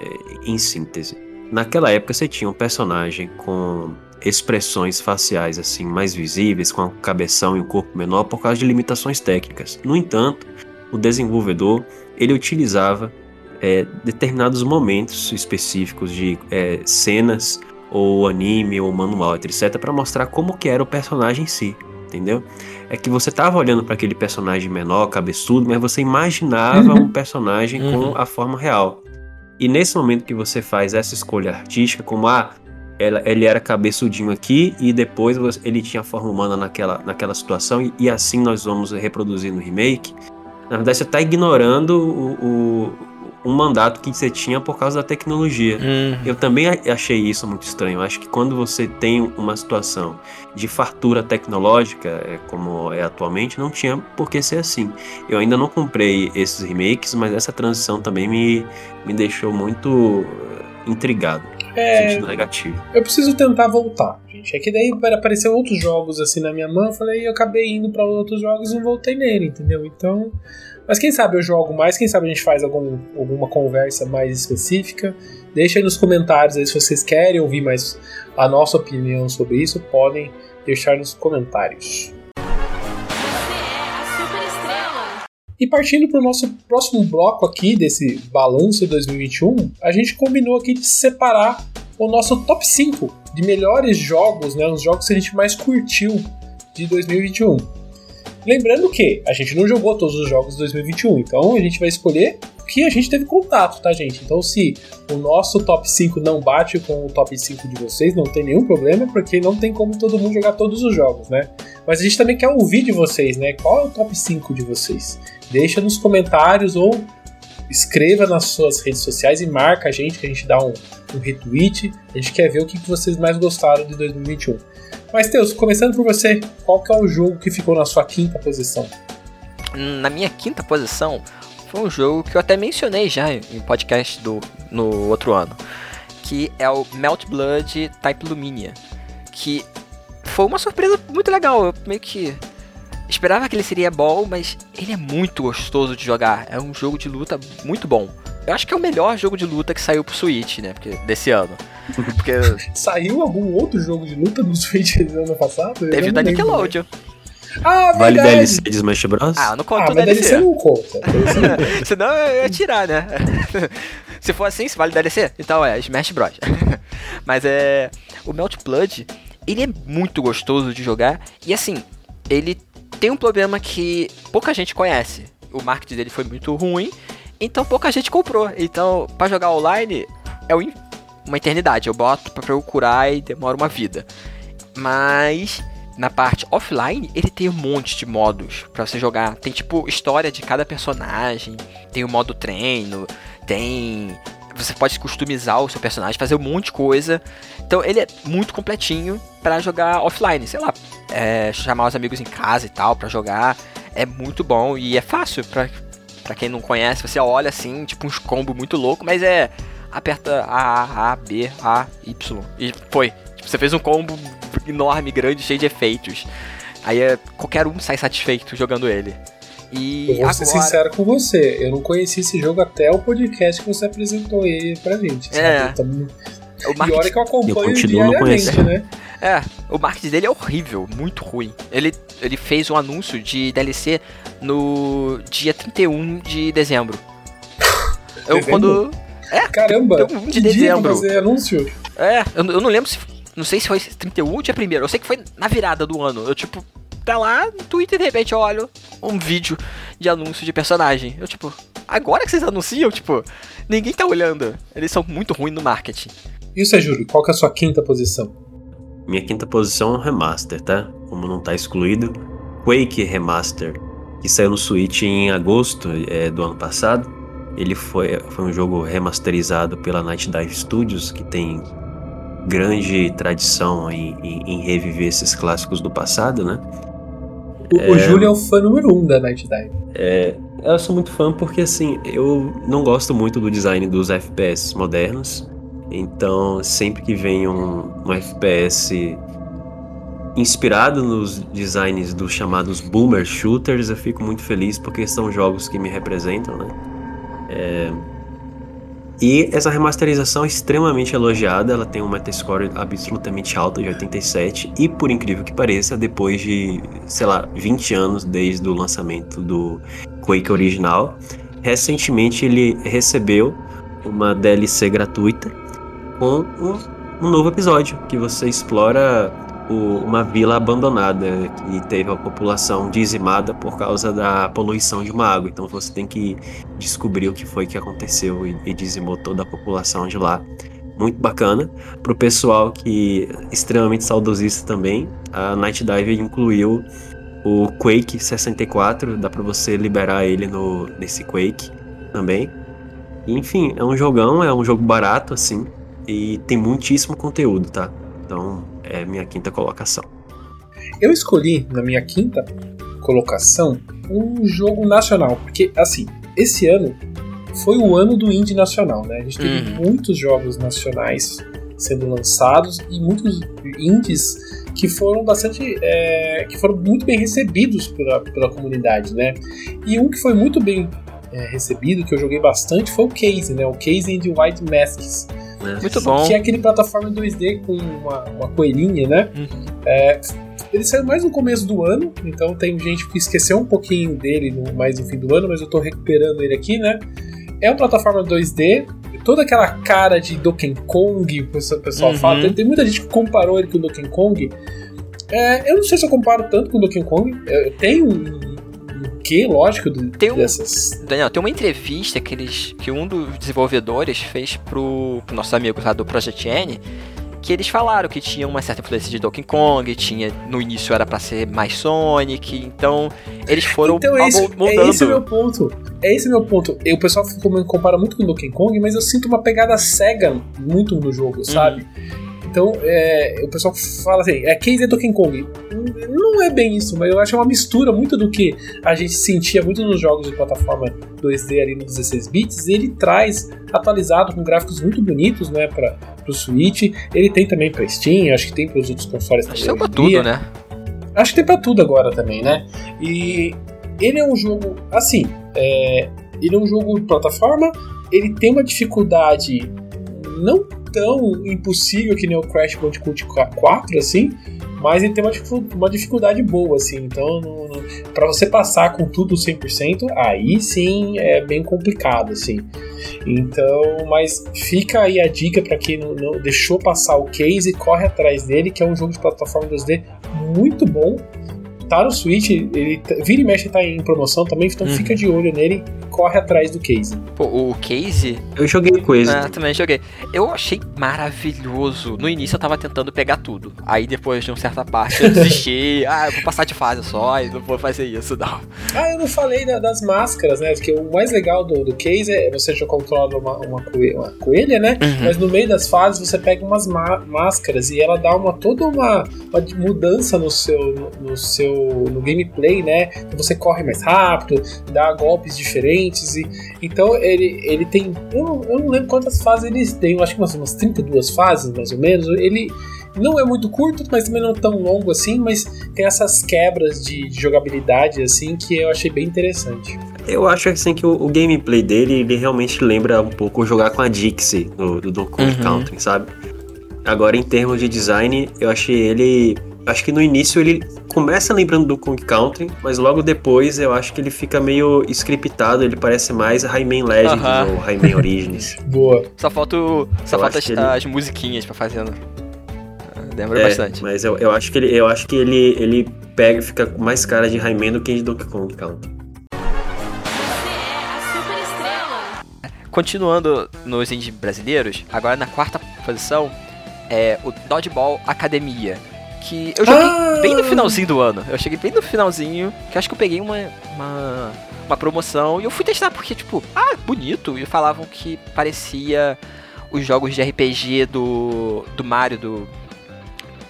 é, em síntese, naquela época você tinha um personagem com expressões faciais assim mais visíveis, com a cabeção e o corpo menor por causa de limitações técnicas. No entanto, o desenvolvedor ele utilizava é, determinados momentos específicos de é, cenas ou anime ou manual, etc, para mostrar como que era o personagem em si, entendeu? É que você tava olhando para aquele personagem menor, cabeçudo, mas você imaginava Uhum. um personagem Uhum. com a forma real. E nesse momento que você faz essa escolha artística, como ah, ela- ele era cabeçudinho aqui e depois ele tinha a forma humana naquela, naquela situação e, e assim nós vamos reproduzir no remake. Na verdade, você está ignorando o, o, um mandato que você tinha por causa da tecnologia. Hum, Eu também achei isso muito estranho. Acho que quando você tem uma situação de fartura tecnológica, é, como é atualmente, não tinha por que ser assim. Eu ainda não comprei esses remakes, mas essa transição também me, me deixou muito intrigado, é, sentido negativo. eu preciso tentar voltar, gente. É que daí apareceram outros jogos assim na minha mão, eu falei, eu acabei indo pra outros jogos e não voltei nele, entendeu? Então, mas quem sabe eu jogo mais, quem sabe a gente faz algum, alguma conversa mais específica. Deixa aí nos comentários aí se vocês querem ouvir mais a nossa opinião sobre isso, podem deixar nos comentários. E partindo para o nosso próximo bloco aqui desse balanço 2021, a gente combinou aqui de separar o nosso top 5 de melhores jogos, né, os jogos que a gente mais curtiu de 2021. Lembrando que a gente não jogou todos os jogos de 2021, então a gente vai escolher o que a gente teve contato, tá, gente? Então, se o nosso top 5 não bate com o top 5 de vocês, não tem nenhum problema, porque não tem como todo mundo jogar todos os jogos, né? Mas a gente também quer ouvir de vocês, né? Qual é o top 5 de vocês? Deixa nos comentários ou escreva nas suas redes sociais e marca a gente, que a gente dá um, um retweet. A gente quer ver o que vocês mais gostaram de 2021. Mas, Teus, começando por você, qual que é o jogo que ficou na sua quinta posição? Na minha quinta posição, foi um jogo que eu até mencionei já em podcast do, no outro ano. Que é o Melt Blood Type Luminia. Que foi uma surpresa muito legal. Eu meio que esperava que ele seria bom, mas ele é muito gostoso de jogar. É um jogo de luta muito bom. Eu acho que é o melhor jogo de luta que saiu pro Switch, né? Porque, desse ano. Porque Saiu algum outro jogo de luta no Switch ano passado? Eu teve o da. Nickelodeon. Ah, Vale verdade. DLC de Smash Bros? Ah, não Ah, conta o mas DLC. DLC não conta. Senão eu ia tirar, né? se for assim, se vale DLC, então é Smash Bros. Mas é. O Melt Blood, ele é muito gostoso de jogar. E assim, ele tem um problema que pouca gente conhece. O marketing dele foi muito ruim, então pouca gente comprou. Então, pra jogar online, é um- uma eternidade. Eu boto pra procurar e demora uma vida. Mas na parte offline, ele tem um monte de modos para você jogar. Tem tipo história de cada personagem, tem o modo treino, tem você pode customizar o seu personagem, fazer um monte de coisa. Então ele é muito completinho para jogar offline, sei lá, é, chamar os amigos em casa e tal para jogar. É muito bom e é fácil para para quem não conhece. Você olha assim, tipo uns combos muito louco, mas é aperta A, A, B, A, Y e foi. Tipo, você fez um combo enorme, grande, cheio de efeitos. Aí é, qualquer um sai satisfeito jogando ele. E Eu vou agora... ser sincero com você, eu não conheci esse jogo até o podcast que você apresentou ele pra gente. É. Então, o E marketing... olha que eu acompanho Eu continuo não diariamente, conhecendo. né? É, o marketing dele é horrível, muito ruim. Ele, ele fez um anúncio de DLC no dia 31 de dezembro. Eu Dezembro? quando. Caramba, 31 de que dia dezembro. fazer anúncio? É, eu, eu não lembro se. Não sei se foi 31 ou dia 1 Eu sei que foi na virada do ano. Eu, tipo, tá lá no Twitter e de repente eu olho um vídeo de anúncio de personagem. Eu, tipo, agora que vocês anunciam, tipo, ninguém tá olhando. Eles são muito ruins no marketing. E você, Júlio, qual que é a sua quinta posição? Minha quinta posição é um remaster, tá? Como não tá excluído. Quake Remaster, que saiu no Switch em agosto é, do ano passado. Ele foi, foi um jogo remasterizado pela Night Dive Studios, que tem grande tradição em, em- em reviver esses clássicos do passado, né? O, o Júlio é o fã número um da Night Dive. Eu sou muito fã porque, assim, eu não gosto muito do design dos FPS modernos. Então, sempre que vem um, um FPS inspirado nos designs dos chamados boomer shooters, eu fico muito feliz porque são jogos que me representam, né? É, E essa remasterização é extremamente elogiada, ela tem um Metascore absolutamente alto, de 87, e por incrível que pareça, depois de, sei lá, 20 anos desde o lançamento do Quake original, recentemente ele recebeu uma DLC gratuita com um, um novo episódio, que você explora o- uma vila abandonada que teve a população dizimada por causa da poluição de uma água. Então você tem que descobrir o que foi que aconteceu e, e dizimou toda a população de lá. Muito bacana. Pro pessoal que é extremamente saudosista também, a Night Dive incluiu o Quake 64, dá pra você liberar ele no, nesse Quake também. Enfim, é um jogão, é um jogo barato assim, e tem muitíssimo conteúdo, tá? Então, é minha quinta colocação. Eu escolhi, na minha quinta colocação, um jogo nacional. Porque, assim, esse ano foi o ano do indie nacional, né? A gente teve Uhum. muitos jogos nacionais sendo lançados e muitos indies que foram bastante. é, que foram muito bem recebidos pela, pela comunidade, né? E um que foi muito bem é, recebido, que eu joguei bastante, foi o Case, né? O Case and the White Masks. Né? Muito bom. Que é aquele plataforma 2D com uma, uma coelhinha, né? Uhum. É, ele saiu mais no começo do ano, então tem gente que esqueceu um pouquinho dele no, mais no fim do ano, mas eu tô recuperando ele aqui, né? É uma plataforma 2D, toda aquela cara de Donkey Kong, o pessoal, o pessoal Uhum. fala. Tem, tem muita gente que comparou ele com o Donkey Kong. É, eu não sei se eu comparo tanto com o Donkey Kong. Eu tenho um, quê, lógico, do, Tem um- dessas. Daniel, tem uma entrevista que, eles, que um dos desenvolvedores fez pro, pro nossos amigos lá do Project N, que eles falaram que tinha uma certa influência de Donkey Kong, tinha no início era pra ser mais Sonic, então eles foram Então é, isso, é esse o meu ponto. É esse o meu ponto. E o pessoal compara muito com Donkey Kong, mas eu sinto uma pegada cega muito no jogo, sabe? Então, é, o pessoal fala assim, é case é Donkey Kong. Não é bem isso, mas eu acho uma mistura muito do que a gente sentia muito nos jogos de plataforma 2D ali no 16 bits, ele traz atualizado com gráficos muito bonitos, né, para o Switch. Ele tem também para Steam, acho que tem para os outros consoles Acho também. que saiu pra hoje em dia. tudo, né? Acho que tem pra tudo agora também, né? E ele é um jogo, assim, é, ele é um jogo de plataforma, ele tem uma dificuldade não tão impossível que nem o Crash Bandicoot 4, assim, mas ele tem uma, uma dificuldade boa, assim, então pra você passar com tudo 100%, aí sim é bem complicado, assim. Então, mas fica aí a dica pra quem não, não deixou passar o case, corre atrás dele, que é um jogo de plataforma 2D muito bom. Tá no Switch, ele vira e mexe tá em promoção também, então Uhum. fica de olho nele, corre atrás do Case. Pô, o Case, Eu joguei com ele. ah, também joguei. Eu achei maravilhoso. No início eu tava tentando pegar tudo. Aí depois de uma certa parte eu desisti. ah, eu vou passar de fase só e não vou fazer isso, não. Ah, eu não falei da- das máscaras, né? Porque o mais legal do, do Case é você já controla uma, uma, coe- uma coelha, né? Uhum. Mas no meio das fases você pega umas ma- máscaras e ela dá uma toda uma, uma mudança no seu no, no seu no gameplay, né? Então você corre mais rápido, dá golpes diferentes e então ele, ele tem eu não, eu não lembro quantas fases eles têm, eu acho que umas, umas 32 fases mais ou menos. Ele não é muito curto, mas também não tão longo assim, mas tem essas quebras de, de jogabilidade assim que eu achei bem interessante. Eu acho assim que o, o gameplay dele, ele realmente lembra um pouco jogar com a Dixie no, do Donkey Kong Uhum. Country, sabe? Agora, em termos de design, eu achei ele. Acho que no início ele começa lembrando do Kong Country, mas logo depois eu acho que ele fica meio scriptado, ele parece mais Rayman Legends Aham. ou Rayman Origins. Boa. Só falta, o- só falta as, ele- as musiquinhas pra fazendo. Lembra É, bastante. Mas eu, eu acho que ele, eu acho que ele, ele pega, fica com mais cara de Rayman do que de Donkey Kong Country. Você é a super estrela. Continuando nos indie brasileiros, agora na quarta posição é o Dodgeball Academia. Que eu joguei Ah! bem no finalzinho do ano. Eu cheguei bem no finalzinho, que acho que eu peguei uma, uma, uma promoção e eu fui testar porque, tipo, ah, bonito. E falavam que parecia os jogos de RPG do, do Mario, do.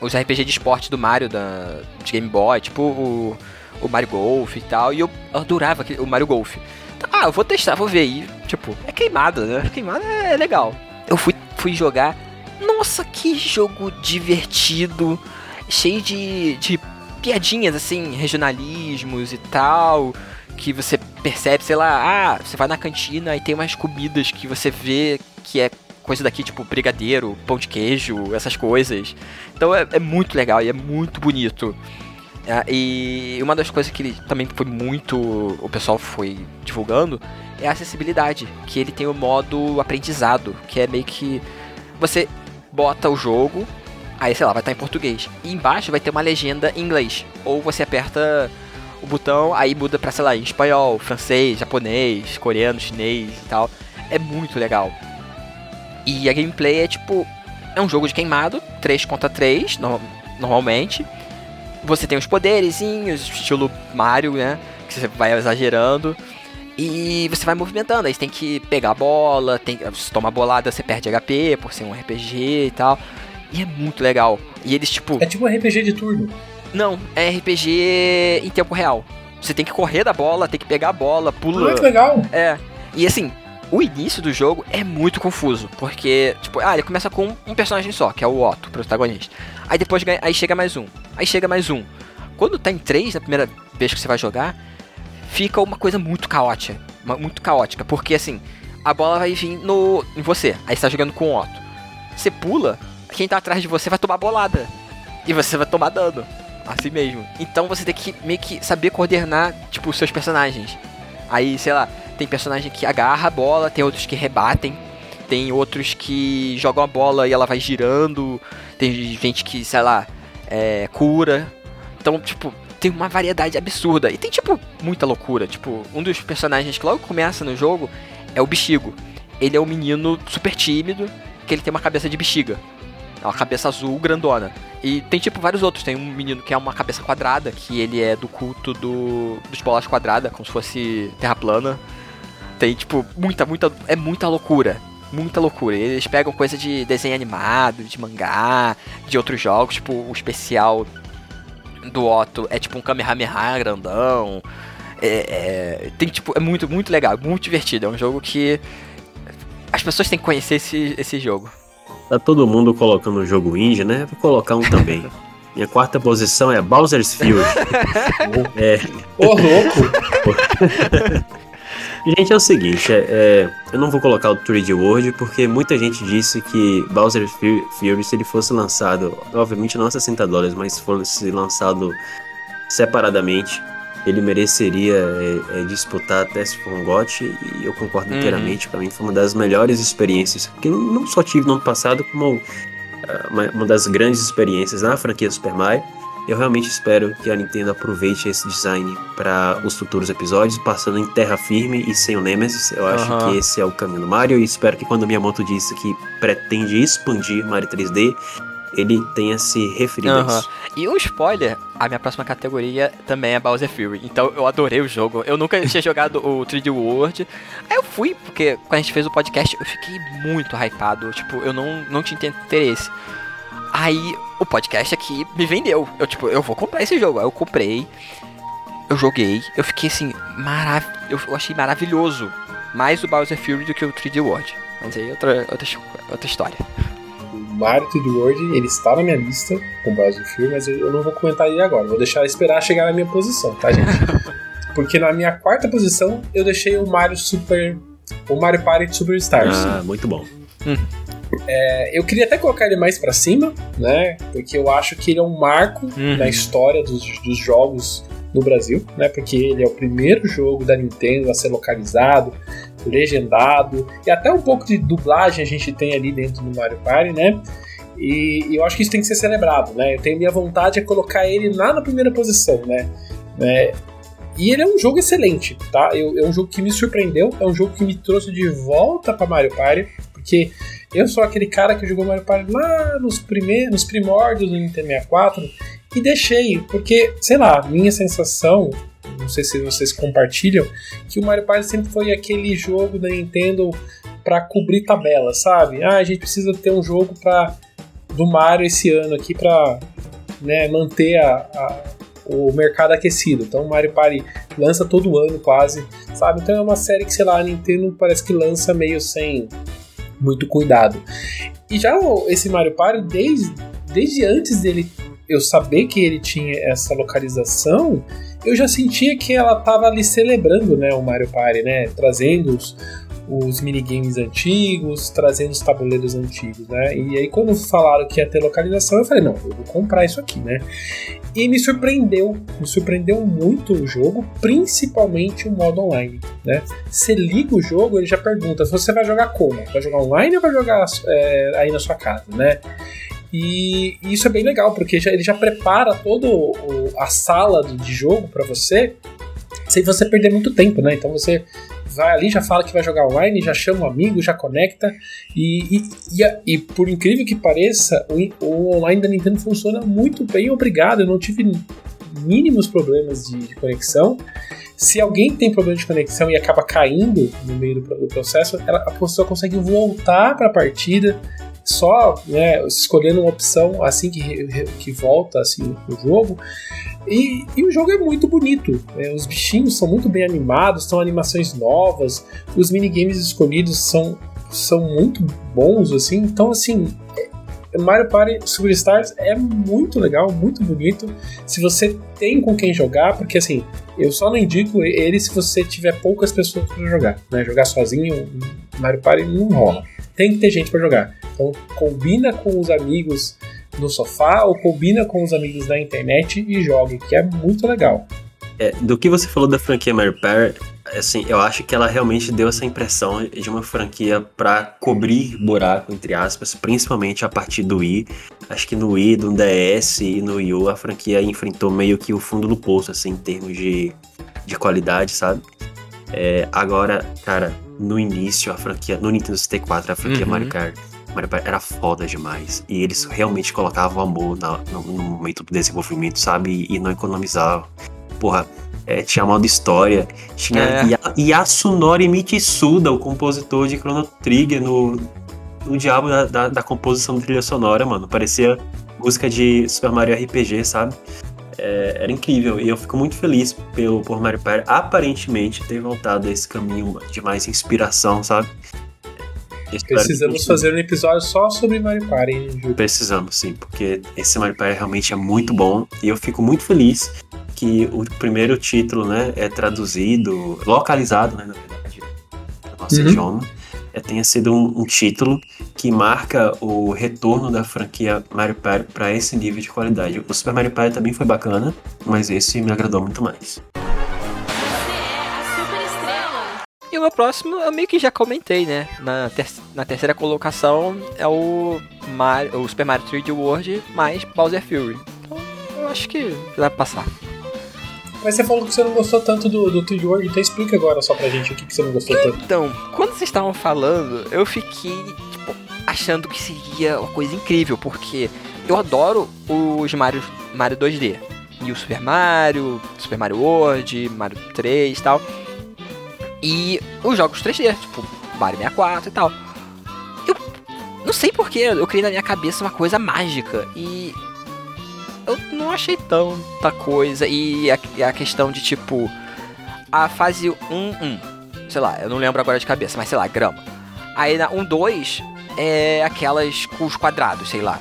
Os RPG de esporte do Mario da, de Game Boy, tipo o, o Mario Golf e tal. E eu adorava aquele- o Mario Golf. Ah, eu vou testar, vou ver. E, tipo, é queimada, né? Queimada é legal. Eu fui, fui jogar. Nossa, que jogo divertido. Cheio de, de piadinhas, assim, regionalismos e tal. Que você percebe, sei lá, ah, você vai na cantina e tem umas comidas que você vê que é coisa daqui, tipo brigadeiro, pão de queijo, essas coisas. Então é, é muito legal e é muito bonito. Ah, e uma das coisas que ele também foi muito. O pessoal foi divulgando é a acessibilidade. Que ele tem o modo aprendizado, que é meio que. Você bota o jogo, aí sei lá, vai estar em português. E embaixo vai ter uma legenda em inglês. Ou você aperta o botão, aí muda pra, sei lá, em espanhol, francês, japonês, coreano, chinês e tal. É muito legal. E a gameplay é tipo. É um jogo de queimado, 3 contra 3, no- normalmente. Você tem os poderezinhos, estilo Mario, né? Que você vai exagerando. E você vai movimentando. Aí você tem que pegar a bola, tem, você toma bolada, você perde HP por ser um RPG e tal. E é muito legal. E eles, tipo. É tipo um RPG de turno. Não, é RPG em tempo real. Você tem que correr da bola, tem que pegar a bola, pula. Que legal. É. E assim, o início do jogo é muito confuso. Porque, tipo, ah, ele começa com um personagem só, que é o Otto, protagonista. Aí depois ganha- aí chega mais um. Aí chega mais um. Quando tá em três, na primeira vez que você vai jogar, fica uma coisa muito caótica. Muito caótica. Porque assim, a bola vai vir no, em você. Aí você tá jogando com o Otto. Você pula, quem tá atrás de você vai tomar bolada. E você vai tomar dano. Assim mesmo. Então você tem que meio que saber coordenar, tipo, os seus personagens. Aí, sei lá, tem personagem que agarra a bola, tem outros que rebatem, tem outros que jogam a bola e ela vai girando, tem gente que, sei lá, é, cura. Então, tipo, tem uma variedade absurda. E tem, tipo, muita loucura. Tipo, um dos personagens que logo começa no jogo é o Bexigo. Ele é um menino super tímido, que ele tem uma cabeça de bexiga. É uma cabeça azul grandona. E tem tipo vários outros. Tem um menino que é uma cabeça quadrada, que ele é do culto do, dos bolas quadradas, como se fosse terra plana. Tem tipo muita, muita. É muita loucura. Muita loucura. Eles pegam coisa de desenho animado, de mangá, de outros jogos, tipo o especial do Otto é tipo um Kamehameha grandão. É, é, tem tipo, é muito, muito legal, muito divertido. É um jogo que as pessoas têm que conhecer esse, esse jogo. Tá todo mundo colocando um jogo indie, né? Vou colocar um também. Minha quarta posição é Bowser's Fury. é, Ô, louco. gente, é o seguinte, é, é, eu não vou colocar o 3D World porque muita gente disse que Bowser's Fu- Fury, se ele fosse lançado, obviamente não a 60 dólares, mas se fosse lançado separadamente, ele mereceria é, é, disputar até se for um GOT e eu concordo Uhum. inteiramente. Pra mim foi uma das melhores experiências que eu não só tive no ano passado, como ah, uma, uma das grandes experiências na franquia Super Mario. Eu realmente espero que a Nintendo aproveite esse design para os futuros episódios, passando em terra firme e sem o Nemesis. Eu acho Aham. que esse é o caminho do Mario e espero que quando Miyamoto disse que pretende expandir Mario 3D, ele tenha se referido a Aham. isso. E um spoiler, a minha próxima categoria também é Bowser Fury. Então eu adorei o jogo. Eu nunca tinha jogado o 3D World. Aí eu fui, porque quando a gente fez o podcast, eu fiquei muito hypado. Tipo, eu não, não tinha interesse. Aí o podcast aqui me vendeu. Eu, tipo, eu vou comprar esse jogo. Aí eu comprei. Eu joguei. Eu fiquei assim, marav eu, eu achei maravilhoso. Mais o Bowser Fury do que o 3D World. Mas aí outra, outra, outra história. O Mario 3D World, ele está na minha lista com Bowser Fury, mas eu, eu não vou comentar ele agora. Vou deixar esperar chegar na minha posição, tá, gente? Porque na minha quarta posição, eu deixei o Mario Super... O Mario Party Superstars. Ah, muito bom. É, eu queria até colocar ele mais pra cima, né? Porque eu acho que ele é um marco Uhum. na história dos, dos jogos no Brasil, né? Porque ele é o primeiro jogo da Nintendo a ser localizado, legendado e até um pouco de dublagem a gente tem ali dentro do Mario Party, né? E, e eu acho que isso tem que ser celebrado, né? Eu tenho minha vontade é colocar ele lá na primeira posição, né? né? E ele é um jogo excelente, tá? Eu- é um jogo que me surpreendeu, é um jogo que me trouxe de volta para Mario Party, porque eu sou aquele cara que jogou Mario Party lá nos, primeiros, nos primórdios do Nintendo 64 e deixei, porque, sei lá, minha sensação, não sei se vocês compartilham, que o Mario Party sempre foi aquele jogo da Nintendo para cobrir tabela, sabe? Ah, a gente precisa ter um jogo para do Mario esse ano aqui para né, manter a, a- o mercado aquecido. Então o Mario Party lança todo ano quase, sabe? Então é uma série que, sei lá, a Nintendo parece que lança meio sem muito cuidado. E já esse Mario Party, desde, desde antes dele eu saber que ele tinha essa localização, eu já sentia que ela estava ali celebrando né, o Mario Party, né? Trazendo os, os minigames antigos, trazendo os tabuleiros antigos, né? E aí quando falaram que ia ter localização, eu falei, não, eu vou comprar isso aqui, né? E me surpreendeu, me surpreendeu muito o jogo, principalmente o modo online, né? Você liga o jogo, ele já pergunta, você vai jogar como? Vai jogar online ou vai jogar é, aí na sua casa, né? E isso é bem legal, porque já- ele já prepara toda a sala de jogo para você, sem você perder muito tempo, né? Então você vai ali, já fala que vai jogar online, já chama um amigo, já conecta. E, e, e, e por incrível que pareça, o, o online da Nintendo funciona muito bem, obrigado. Eu não tive mínimos problemas de, de conexão. Se alguém tem problema de conexão e acaba caindo no meio do, do processo, ela- a pessoa consegue voltar para a partida só né, escolhendo uma opção assim que, que volta assim o jogo. E, e o jogo é muito bonito. né? Os bichinhos são muito bem animados, são animações novas. Os minigames escolhidos são, são muito bons, assim. Então, assim, é- Mario Party Superstars é muito legal, muito bonito. Se você tem com quem jogar, porque assim, eu só não indico ele se você tiver poucas pessoas para jogar. Né? Jogar sozinho, Mario Party não rola. Tem que ter gente para jogar. Então, combina com os amigos no sofá ou combina com os amigos na internet e jogue, que é muito legal. É, do que você falou da franquia Mario Party, assim, eu acho que ela realmente deu essa impressão de uma franquia pra cobrir buraco, entre aspas, principalmente a partir do Wii. Acho que no Wii, no DS e no Wii U, a franquia enfrentou meio que o fundo do poço, assim, em termos de, de qualidade, sabe? É, agora, cara, no início, a franquia, no Nintendo 64, a franquia Uhum. Mario Kart, era foda demais. E eles realmente colocavam amor na- no, no momento do desenvolvimento, sabe? E, e não economizavam. Porra, é, tinha modo história, tinha É. Ya- Yasunori Mitsuda, o compositor de Chrono Trigger, no, no diabo da, da, da composição da trilha sonora, mano. Parecia música de Super Mario RPG, sabe? É, era incrível. E eu fico muito feliz pelo, por Mario Party aparentemente ter voltado a esse caminho de mais inspiração, sabe? Precisamos fazer um episódio só sobre Mario Party, hein, Júlio? Precisamos, sim, porque esse Mario Party realmente é muito bom e eu fico muito feliz que o primeiro título, né, é traduzido, localizado, né, na verdade, no nosso Uhum. idioma, é, tenha sido um, um título que marca o retorno da franquia Mario Party para esse nível de qualidade. O Super Mario Party também foi bacana, mas esse me agradou muito mais. E o meu próximo eu meio que já comentei, né? Na, ter- na terceira colocação é o, Mario, o Super Mario 3D World mais Bowser Fury. Então eu acho que dá pra passar. Mas você falou que você não gostou tanto do, do 3D World, então explica agora só pra gente o que, que você não gostou tanto. Então, quando vocês estavam falando, eu fiquei, tipo, achando que seria uma coisa incrível, porque eu adoro os Mario, Mario 2D. E o Super Mario, Super Mario World, Mario 3 e tal. E os jogos 3D, tipo Mario 64 e tal. Eu não sei porquê, eu criei na minha cabeça uma coisa mágica. E eu não achei tanta coisa. E a, a questão de tipo. A fase 1, 1. Sei lá, eu não lembro agora de cabeça, mas sei lá, grama. Aí na 1, 2 é aquelas com os quadrados, sei lá.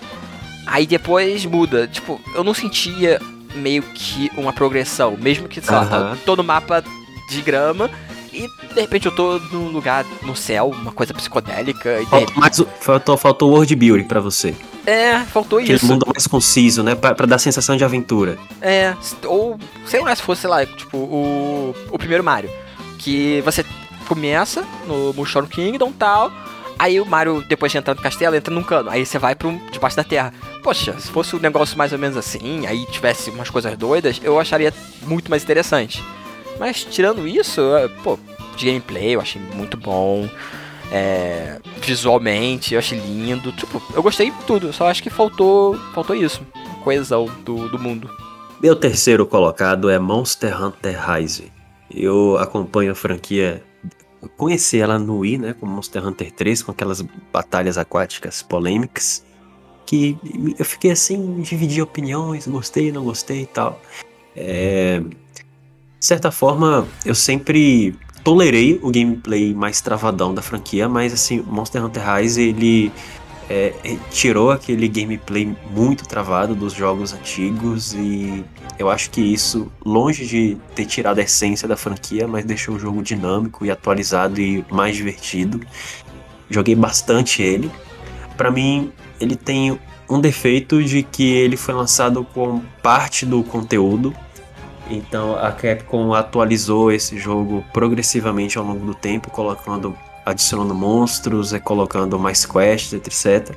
Aí depois muda. Tipo, eu não sentia meio que uma progressão. Mesmo que, sei lá, Aham. tá- tô no mapa de grama. E de repente eu tô num lugar no céu, uma coisa psicodélica. E de Faltou, mais o- faltou, faltou world building pra você. É, faltou Aquele isso. mundo mais conciso, né? Pra, pra dar sensação de aventura. É, ou sei lá, se fosse, sei lá, tipo, o, o primeiro Mario. Que você começa no Mushroom Kingdom e tal. Aí o Mario, depois de entrar no castelo, entra num cano. Aí você vai pro debaixo da terra. Poxa, se fosse um negócio mais ou menos assim, aí tivesse umas coisas doidas, eu acharia muito mais interessante. Mas tirando isso, é, pô, de gameplay eu achei muito bom. É, visualmente, eu achei lindo. Tipo, eu gostei de tudo. Só acho que faltou, faltou isso. Coesão do, do mundo. Meu terceiro colocado é Monster Hunter Rise. Eu acompanho a franquia. Conheci ela no Wii, né? Com Monster Hunter 3, com aquelas batalhas aquáticas polêmicas. Que eu fiquei assim, dividi opiniões, gostei, não gostei e tal. É, de certa forma, eu sempre tolerei o gameplay mais travadão da franquia, mas assim, Monster Hunter Rise ele é, é, tirou aquele gameplay muito travado dos jogos antigos e eu acho que isso, longe de ter tirado a essência da franquia, mas deixou o jogo dinâmico e atualizado e mais divertido. Joguei bastante ele. Pra mim, ele tem um defeito de que ele foi lançado com parte do conteúdo. Então a Capcom atualizou esse jogo progressivamente ao longo do tempo, colocando adicionando monstros, e colocando mais quests, etc.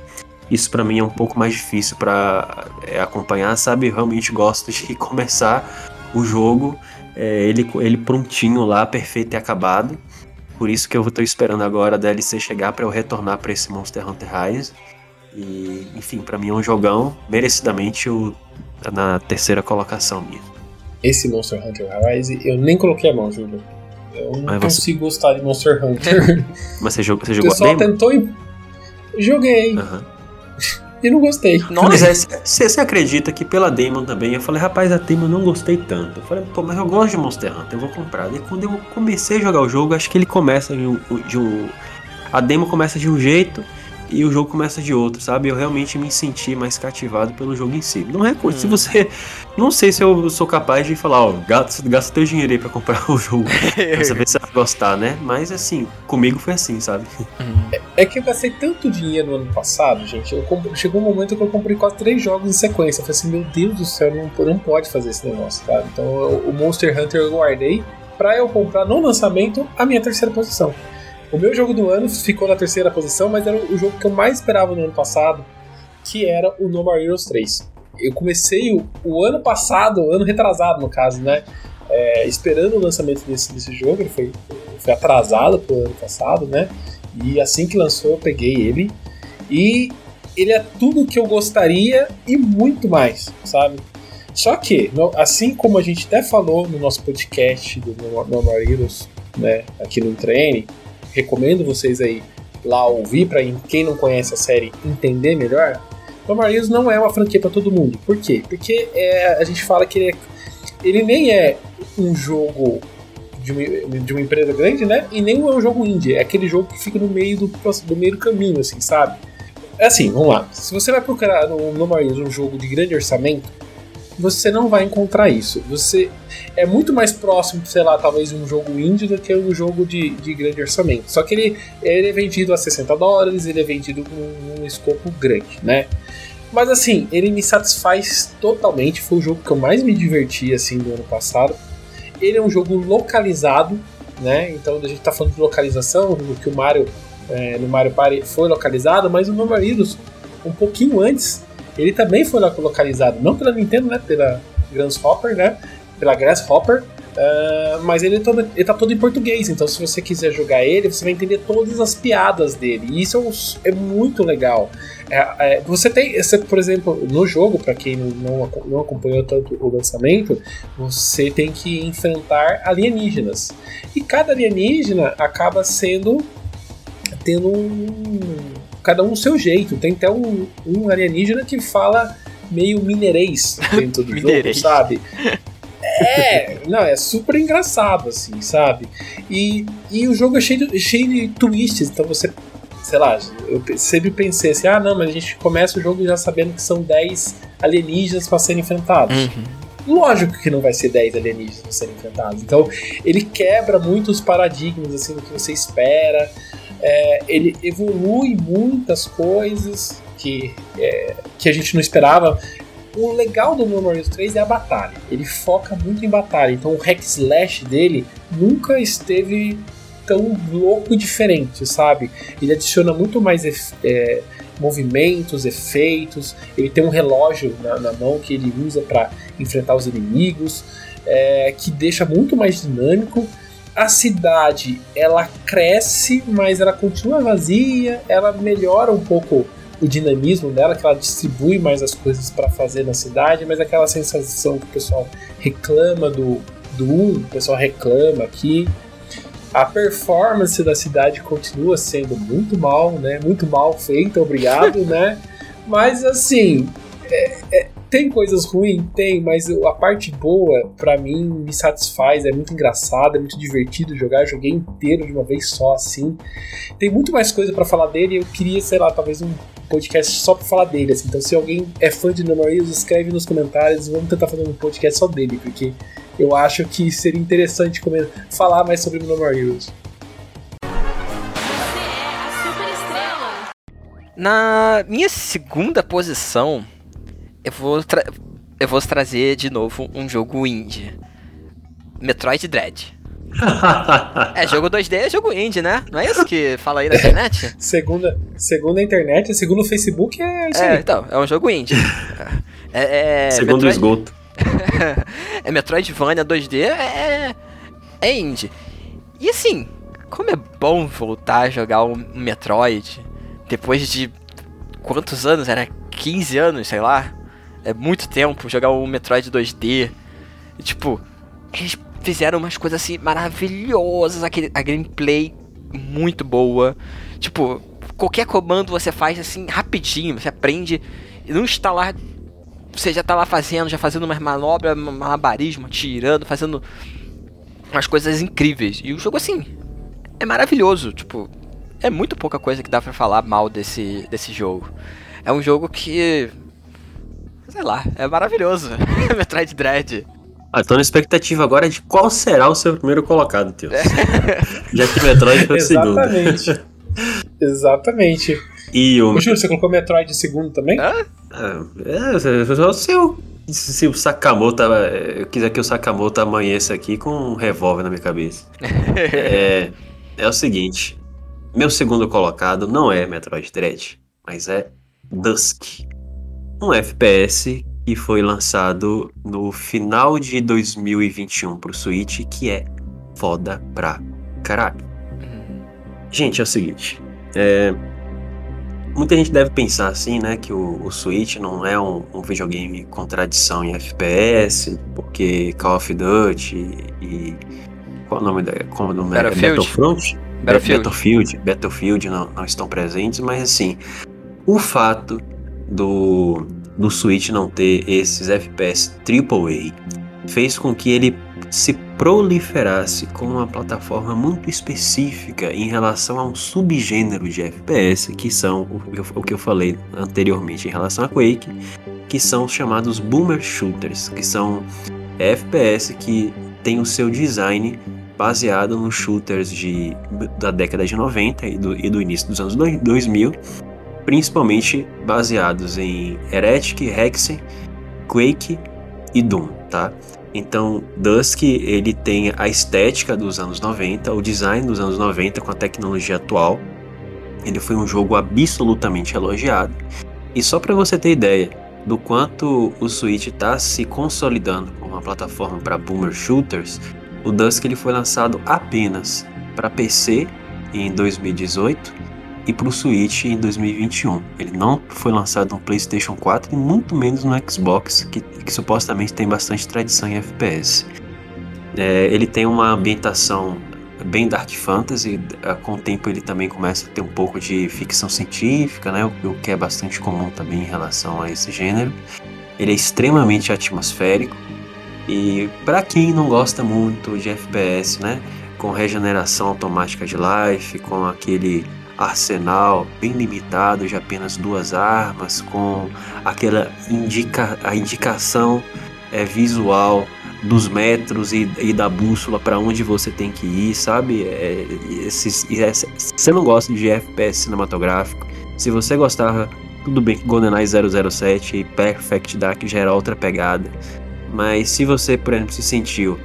Isso pra mim é um pouco mais difícil pra é, acompanhar, sabe? Eu realmente gosto de começar o jogo, é, ele, ele prontinho lá, perfeito e acabado. Por isso que eu tô esperando agora a DLC chegar pra eu retornar pra esse Monster Hunter Rise. E, enfim, pra mim é um jogão, merecidamente o, na terceira colocação minha. Esse Monster Hunter Rise, eu nem coloquei a mão, Júlio. Eu não Mas você- consigo gostar de Monster Hunter. Mas você jogou, você jogou demo? tentou e. Joguei e não gostei. Nossa, é, você você acredita que pela Demon também, eu falei, rapaz, a Demon eu não gostei tanto. Eu falei, pô, mas eu gosto de Monster Hunter, eu vou comprar. Daí quando eu comecei a jogar o jogo, acho que ele começa de um. De um a demo começa de um jeito e o jogo começa de outro, sabe? Eu realmente me senti mais cativado pelo jogo em si. Não é coisa. Se você. Não sei se eu sou capaz de falar, ó, gasta, gasta teu dinheiro aí pra comprar o jogo. pra saber se você vai gostar, né? Mas assim, comigo foi assim, sabe? É que eu gastei tanto dinheiro no ano passado, gente. Eu comp- Chegou um momento que eu comprei quase três jogos em sequência. Eu falei assim, meu Deus do céu, não, não pode fazer esse negócio, sabe? Então eu- o Monster Hunter eu guardei pra eu comprar no lançamento a minha terceira posição. O meu jogo do ano ficou na terceira posição, mas era o jogo que eu mais esperava no ano passado, que era o No More Heroes 3. Eu comecei o, o ano passado, ano retrasado no caso, né? é, esperando o lançamento desse, desse jogo, ele foi, foi atrasado pro ano passado, né? E assim que lançou, eu peguei ele. E ele é tudo que eu gostaria e muito mais, sabe? Só que, assim como a gente até falou no nosso podcast do No More Heroes, né, aqui no Treine, recomendo vocês aí lá ouvir para quem não conhece a série entender melhor. More Heroes não é uma franquia para todo mundo. Por quê? Porque é, a gente fala que ele, é, ele nem é um jogo de uma, de uma empresa grande, né? E nem é um jogo indie. É aquele jogo que fica no meio do, do meio do caminho, assim, sabe? É assim, vamos lá. Se você vai procurar no No Heroes um jogo de grande orçamento, você não vai encontrar isso. Você é muito mais próximo, sei lá, talvez de um jogo indie do que um jogo de, de grande orçamento. Só que ele, ele é vendido a 60 dólares, ele é vendido com um escopo grande, né? Mas assim, ele me satisfaz totalmente. Foi o jogo que eu mais me diverti assim do ano passado. Ele é um jogo localizado, né? Então a gente tá falando de localização, que o Mario é, no Mario Party foi localizado, mas o More Heroes, um pouquinho antes, ele também foi localizado, não pela Nintendo, né? Pela Grasshopper, né? Pela Grasshopper, Uh, mas ele, é todo, ele tá todo em português, então se você quiser jogar ele, você vai entender todas as piadas dele. E isso é, é muito legal. É, é, você tem, você, por exemplo, no jogo, para quem não, não acompanhou tanto o lançamento, você tem que enfrentar alienígenas. E cada alienígena acaba sendo tendo um. Cada um o seu jeito. Tem até um, um alienígena que fala meio mineirês dentro do jogo, sabe? É, não, é super engraçado, assim, sabe? E, e o jogo é cheio de, cheio de twists, então você, sei lá, eu sempre pensei assim, ah, não, mas a gente começa o jogo já sabendo que são 10 alienígenas para serem enfrentados. Uhum. Lógico que não vai ser 10 alienígenas para serem enfrentados. Então, ele quebra muitos paradigmas, assim, do que você espera. É, ele evolui muitas coisas que, é, que a gente não esperava. O legal do More 3 é a batalha. Ele foca muito em batalha. Então o hack slash dele nunca esteve tão louco e diferente, sabe? Ele adiciona muito mais é, movimentos, efeitos. Ele tem um relógio na, na mão que ele usa para enfrentar os inimigos, é, que deixa muito mais dinâmico. A cidade ela cresce, mas ela continua vazia. Ela melhora um pouco o dinamismo dela, que ela distribui mais as coisas para fazer na cidade, mas aquela sensação que o pessoal reclama do, do 1, o pessoal reclama aqui. A performance da cidade continua sendo muito mal, né? Muito mal feita, obrigado, né? Mas assim, é, é, tem coisas ruins? Tem, mas a parte boa, para mim, me satisfaz. É muito engraçado, é muito divertido jogar. Eu joguei inteiro de uma vez só, assim. Tem muito mais coisa para falar dele. Eu queria, sei lá, talvez um podcast só pra falar dele. Assim. Então, se alguém é fã de No More Heroes, escreve nos comentários. Vamos tentar fazer um podcast só dele, porque eu acho que seria interessante falar mais sobre No More Heroes. Na minha segunda posição, eu vou, eu vou trazer de novo um jogo indie. Metroid Dread. é, jogo 2D é jogo indie, né? Não é isso que fala aí na internet? segunda, segundo a internet, segundo o Facebook, é isso é, aí. então, é um jogo indie. É, é segundo Metroid... o esgoto. é Metroidvania 2D, é, é indie. E assim, como é bom voltar a jogar um Metroid depois de quantos anos? Era 15 anos, sei lá é muito tempo jogar o Metroid 2D. E, tipo, eles fizeram umas coisas assim maravilhosas, aquele, a gameplay muito boa. Tipo, qualquer comando você faz assim rapidinho, você aprende e não está lá. Você já tá lá fazendo, já fazendo umas manobras, malabarismo, tirando, fazendo umas coisas incríveis. E o jogo assim é maravilhoso, tipo, é muito pouca coisa que dá para falar mal desse, desse jogo. É um jogo que sei lá, é maravilhoso. Metroid Dread. Ah, tô na expectativa agora de qual será o seu primeiro colocado, tio. É. Já que Metroid foi o segundo. Exatamente. Exatamente. E o... Ô, Júlio, você colocou Metroid segundo também? Ah, é, se, eu, se o Sakamoto. Eu quiser que o Sakamoto amanheça aqui com um revólver na minha cabeça. é, é o seguinte: meu segundo colocado não é Metroid Dread, mas é Dusk um FPS que foi lançado no final de 2021 pro Switch, que é foda pra caralho. Gente, é o seguinte, é... muita gente deve pensar assim, né, que o, o Switch não é um, um, videogame com tradição em FPS, porque Call of Duty e, e qual o nome da, como o nome é? Battlefield. é Battlefront? Battlefield. Battlefield, Battlefield não, não estão presentes, mas assim, o fato do, do Switch não ter esses FPS AAA fez com que ele se proliferasse como uma plataforma muito específica em relação a um subgênero de FPS, que são o que eu falei anteriormente em relação a Quake, que são chamados Boomer Shooters, que são FPS que tem o seu design baseado nos shooters de, da década de 90 e do, e do início dos anos 2000, principalmente baseados em Heretic, Hexen, Quake e Doom, tá? Então, Dusk, ele tem a estética dos anos 90, o design dos anos 90 com a tecnologia atual. Ele foi um jogo absolutamente elogiado. E só para você ter ideia do quanto o Switch está se consolidando como uma plataforma para boomer shooters, o Dusk ele foi lançado apenas para PC em 2018 e para o Switch em 2021. Ele não foi lançado no PlayStation 4 e muito menos no Xbox, que, que supostamente tem bastante tradição em FPS. É, ele tem uma ambientação bem dark fantasy, é, com o tempo ele também começa a ter um pouco de ficção científica, né, o, o que é bastante comum também em relação a esse gênero. Ele é extremamente atmosférico e para quem não gosta muito de FPS, né, com regeneração automática de life, com aquele arsenal bem limitado de apenas duas armas, com aquela indica, a indicação é, visual dos metros e, e da bússola para onde você tem que ir, sabe? É, esses, é, se você não gosta de FPS cinematográfico, se você gostava, tudo bem que GoldenEye 007 e Perfect Dark já era outra pegada, mas se você, por exemplo, se sentiu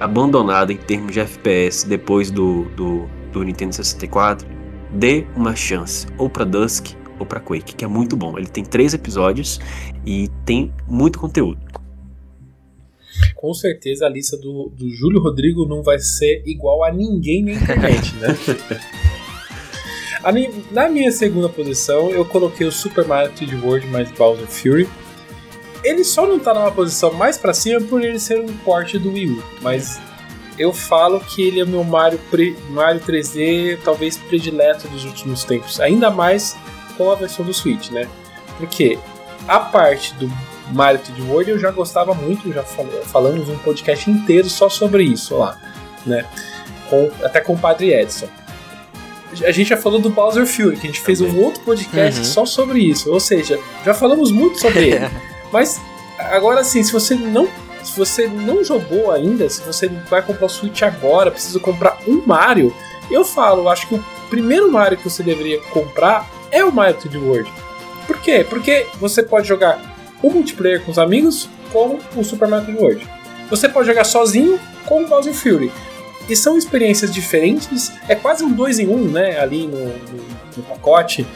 abandonado em termos de FPS depois do, do, do Nintendo 64, dê uma chance, ou para Dusk ou para Quake, que é muito bom. Ele tem três episódios e tem muito conteúdo. Com certeza a lista do, do Júlio Rodrigo não vai ser igual a ninguém na internet, né? na minha segunda posição, eu coloquei o Super Mario 3D World mais Bowser Fury. Ele só não tá numa posição mais para cima por ele ser um porte do Wii U, mas eu falo que ele é meu Mario, pre, Mario 3D talvez predileto dos últimos tempos, ainda mais com a versão do Switch, né? Porque a parte do Mario 3D World eu já gostava muito, já falamos um podcast inteiro só sobre isso lá, né? Com, até com o Padre Edson. A gente já falou do Bowser Fury, que a gente fez um outro podcast uhum. só sobre isso. Ou seja, já falamos muito sobre ele. Mas agora sim, se você não se você não jogou ainda, se você vai comprar o Switch agora, precisa comprar um Mario, eu falo, acho que o primeiro Mario que você deveria comprar é o Mario 3D World. Por quê? Porque você pode jogar o multiplayer com os amigos com o Super Mario 3D World. Você pode jogar sozinho com o Bowser Fury. E são experiências diferentes, é quase um 2 em 1, um, né, ali no, no, no pacote.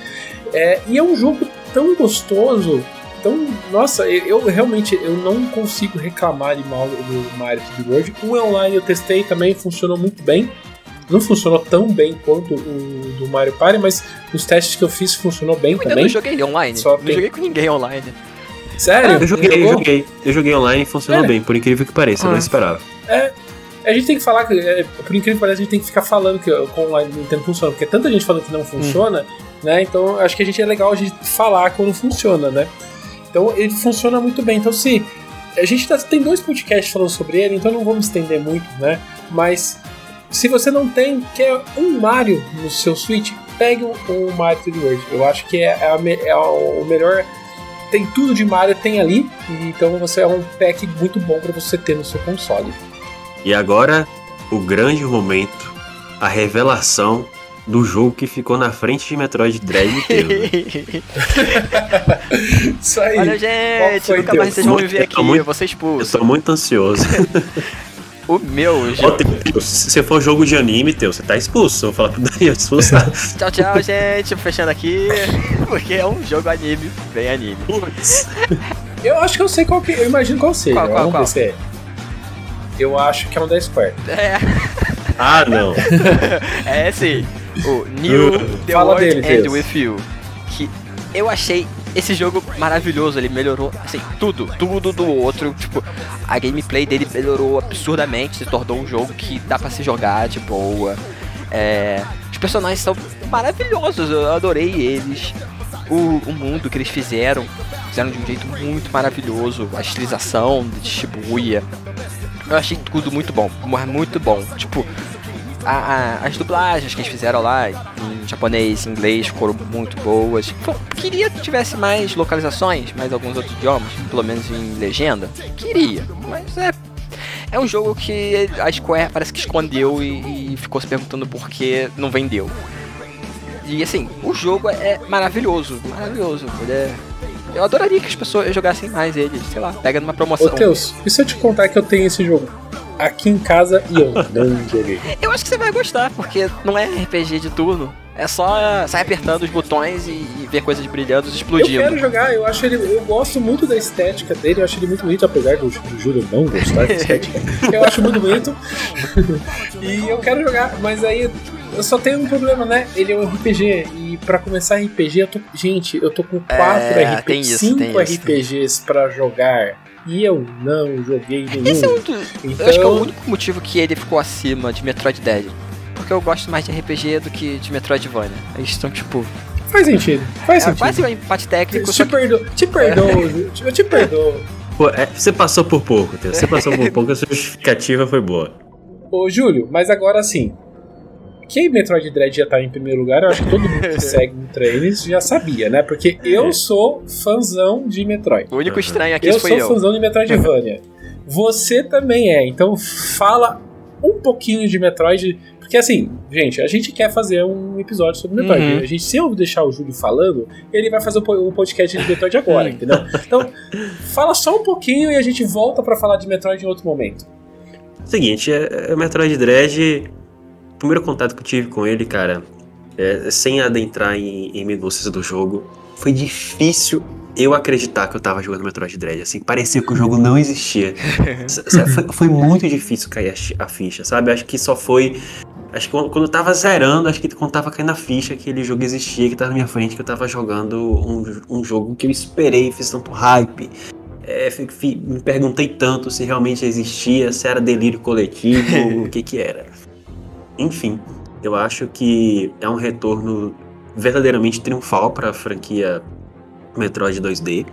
É, e é um jogo tão gostoso então, nossa, eu, eu, realmente eu não consigo reclamar de mal do Mario 3D World. O online eu testei também, funcionou muito bem. Não funcionou tão bem quanto o do Mario Party, mas os testes que eu fiz funcionou bem eu também. Eu não joguei online, Só não joguei com ninguém online. Sério? eu joguei, eu joguei. Eu joguei online e funcionou é. bem, por incrível que pareça, ah. eu não ah. esperava. É, a gente tem que falar que, é, por incrível que pareça, a gente tem que ficar falando que o online do Nintendo funciona, porque tanta gente falando que não funciona, hum. né? Então acho que a gente é legal a gente falar quando funciona, né? Então ele funciona muito bem. Então se a gente tá, tem dois podcasts falando sobre ele, então não vamos estender muito, né? Mas se você não tem, quer um Mario no seu Switch, pegue o, Mario 3D World. Eu acho que é, é, é, o melhor. Tem tudo de Mario, tem ali. Então você é um pack muito bom para você ter no seu console. E agora, o grande momento, a revelação do jogo que ficou na frente de Metroid Dread inteiro. Né? Isso aí. Olha, gente, nunca mais vocês vão me ver aqui, muito, eu vou ser expulso. Eu tô muito ansioso. o meu jogo. se você for jogo de anime, teu, você tá expulso. Eu vou falar pro Daniel expulsar. tchau, tchau, gente. Fechando aqui. Porque é um jogo anime, bem anime. Putz. Eu acho que eu sei qual que. Eu imagino qual seja. Qual, qual, qual? É. Eu acho que é um da Square. É. Ah, não. é sim o New The Fala World dele, End With You. Que eu achei esse jogo maravilhoso, ele melhorou assim, tudo, tudo do outro. Tipo, a gameplay dele melhorou absurdamente, se tornou um jogo que dá para se jogar de boa. É, os personagens são maravilhosos, eu adorei eles. O, o mundo que eles fizeram, fizeram de um jeito muito maravilhoso. A estilização de Shibuya. Eu achei tudo muito bom, muito bom. Tipo, a, a, as dublagens que eles fizeram lá em japonês, inglês foram muito boas. Queria que tivesse mais localizações, mais alguns outros idiomas, pelo menos em legenda. Queria, mas é é um jogo que a Square parece que escondeu e, e, ficou se perguntando por que não vendeu. E assim, o jogo é maravilhoso, maravilhoso. É... Eu adoraria que as pessoas jogassem mais ele, sei lá, pega numa promoção. Ô Teus, e se eu te contar que eu tenho esse jogo? Aqui em casa e eu não. Eu acho que você vai gostar, porque não é RPG de turno. É só sair apertando os botões e, e ver coisas brilhando e Eu explodindo. quero jogar, eu acho ele. Eu gosto muito da estética dele, eu acho ele muito bonito, apesar do, do Júlio não gostar da estética. eu acho muito bonito. e eu quero jogar, mas aí eu só tenho um problema, né? Ele é um RPG. E pra começar RPG, eu tô. Gente, eu tô com quatro É, tem RPGs, isso, cinco tem isso, tem RPGs pra jogar. E eu não joguei nenhum. Esse é um do- Então, Eu acho que é o único motivo que ele ficou acima de Metroid Dread. Porque eu gosto mais de RPG do que de Metroidvania. Eles estão, tipo, faz sentido. Faz é sentido. quase um empate técnico, Te que perdoo, te perdoo, eu te perdoo. Pô, é, você passou por pouco. Você passou por pouco, a sua justificativa foi boa. Ô, Júlio, mas agora sim. Que Metroid Dread já tá em primeiro lugar, eu acho que todo mundo que segue no Trailers já sabia, né? Porque eu sou fãzão de Metroid. o único estranho aqui Eu foi sou eu. fãzão de Metroidvania. Você também é, então fala um pouquinho de Metroid. Porque assim, gente, a gente quer fazer um episódio sobre Metroid. Uhum. A gente, se eu deixar o Júlio falando, ele vai fazer o po- o podcast de Metroid agora, entendeu? Então, fala só um pouquinho e a gente volta pra falar de Metroid em outro momento. Seguinte, é, é Metroid Dread. O primeiro contato que eu tive com ele, cara, é, sem adentrar em, em minúcias do jogo, foi difícil eu acreditar que eu tava jogando Metroid Dread. Assim, parecia que o jogo não existia. Foi, foi muito difícil cair a, a ficha, sabe? Acho que só foi. Acho que quando eu tava zerando, acho que quando tava caindo a ficha, aquele jogo existia, que tava na minha frente, que eu tava jogando um, um jogo que eu esperei, fiz tanto hype. É, me perguntei tanto se realmente existia, se era delírio coletivo, o que que era. Enfim, eu acho que é um retorno verdadeiramente triunfal para a franquia Metroid 2D.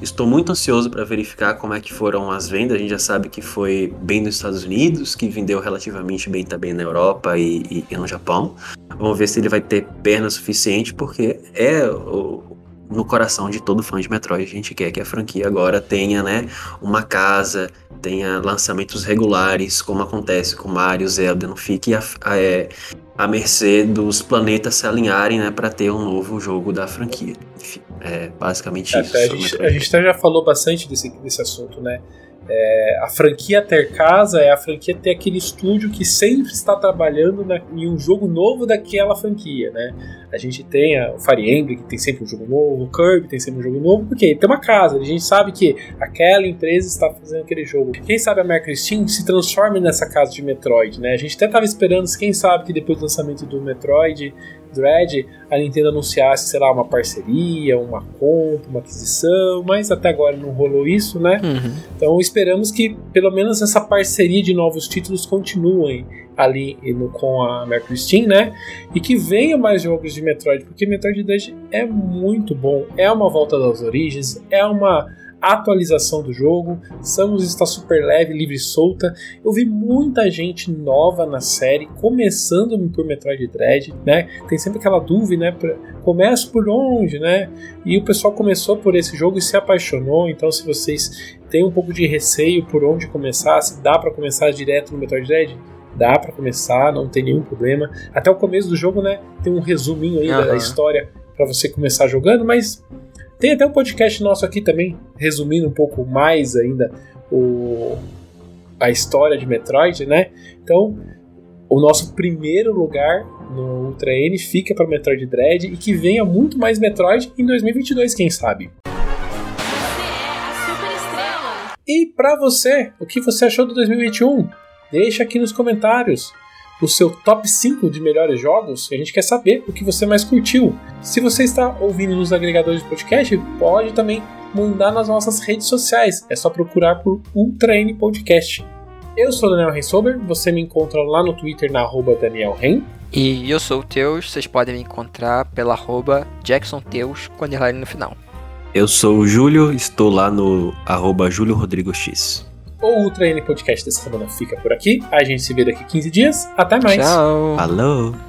Estou muito ansioso para verificar como é que foram as vendas. A gente já sabe que foi bem nos Estados Unidos, que vendeu relativamente bem também na Europa e, e- e no Japão. Vamos ver se ele vai ter perna suficiente, porque é o- no coração de todo fã de Metroid. A gente quer que a franquia agora tenha, né, uma casa, tenha lançamentos regulares, como acontece com Mario, Zelda, não fique a, a, é, à mercê dos planetas se alinharem, né, para ter um novo jogo da franquia. Enfim, é basicamente isso. Até a, sobre gente, a gente já falou bastante desse, desse assunto, né? É, a franquia ter casa é a franquia ter aquele estúdio que sempre está trabalhando na- em um jogo novo daquela franquia, né? A gente tem a- o Fire Emblem, que tem sempre um jogo novo, o Kirby tem sempre um jogo novo, porque tem uma casa, a gente sabe que aquela empresa está fazendo aquele jogo. Quem sabe a Micro Steam se transforme nessa casa de Metroid, né? A gente até estava esperando, quem sabe que depois do lançamento do Metroid Dread, a Nintendo anunciasse, sei lá, uma parceria, uma compra, uma aquisição, mas até agora não rolou isso, né? Uhum. Então esperamos que pelo menos essa parceria de novos títulos continuem ali no- com a Mercury Steam, né? E que venham mais jogos de Metroid, porque Metroid Dread é muito bom, é uma volta das origens, é uma atualização do jogo, Samus está super leve, livre e solta. Eu vi muita gente nova na série, começando por Metroid Dread, né? Tem sempre aquela dúvida, né? Começo por onde, né? E o pessoal começou por esse jogo e se apaixonou. Então, se vocês têm um pouco de receio por onde começar, se dá para começar direto no Metroid Dread, dá para começar, não tem nenhum problema. Até o começo do jogo, né? Tem um resuminho aí da Aham. história para você começar jogando, mas tem até um podcast nosso aqui também, resumindo um pouco mais ainda o, a história de Metroid, né? Então, o nosso primeiro lugar no Ultra N fica para Metroid Dread e que venha muito mais Metroid em 2022, quem sabe. E para você, o que você achou do 2021? Deixa aqui nos comentários o seu top 5 de melhores jogos. A gente quer saber o que você mais curtiu. Se você está ouvindo nos agregadores de podcast, pode também mandar nas nossas redes sociais. É só procurar por Ultra N Podcast. Eu sou o Daniel Rensober, você me encontra lá no Twitter na arroba Daniel Ren. E eu sou o Teus, vocês podem me encontrar pela arroba JacksonTeus com underline no final. Eu sou o Júlio, estou lá no arroba Júlio Rodrigo X. O Ultra N Podcast dessa semana fica por aqui. A gente se vê daqui 15 dias. Até mais! Tchau! Falou!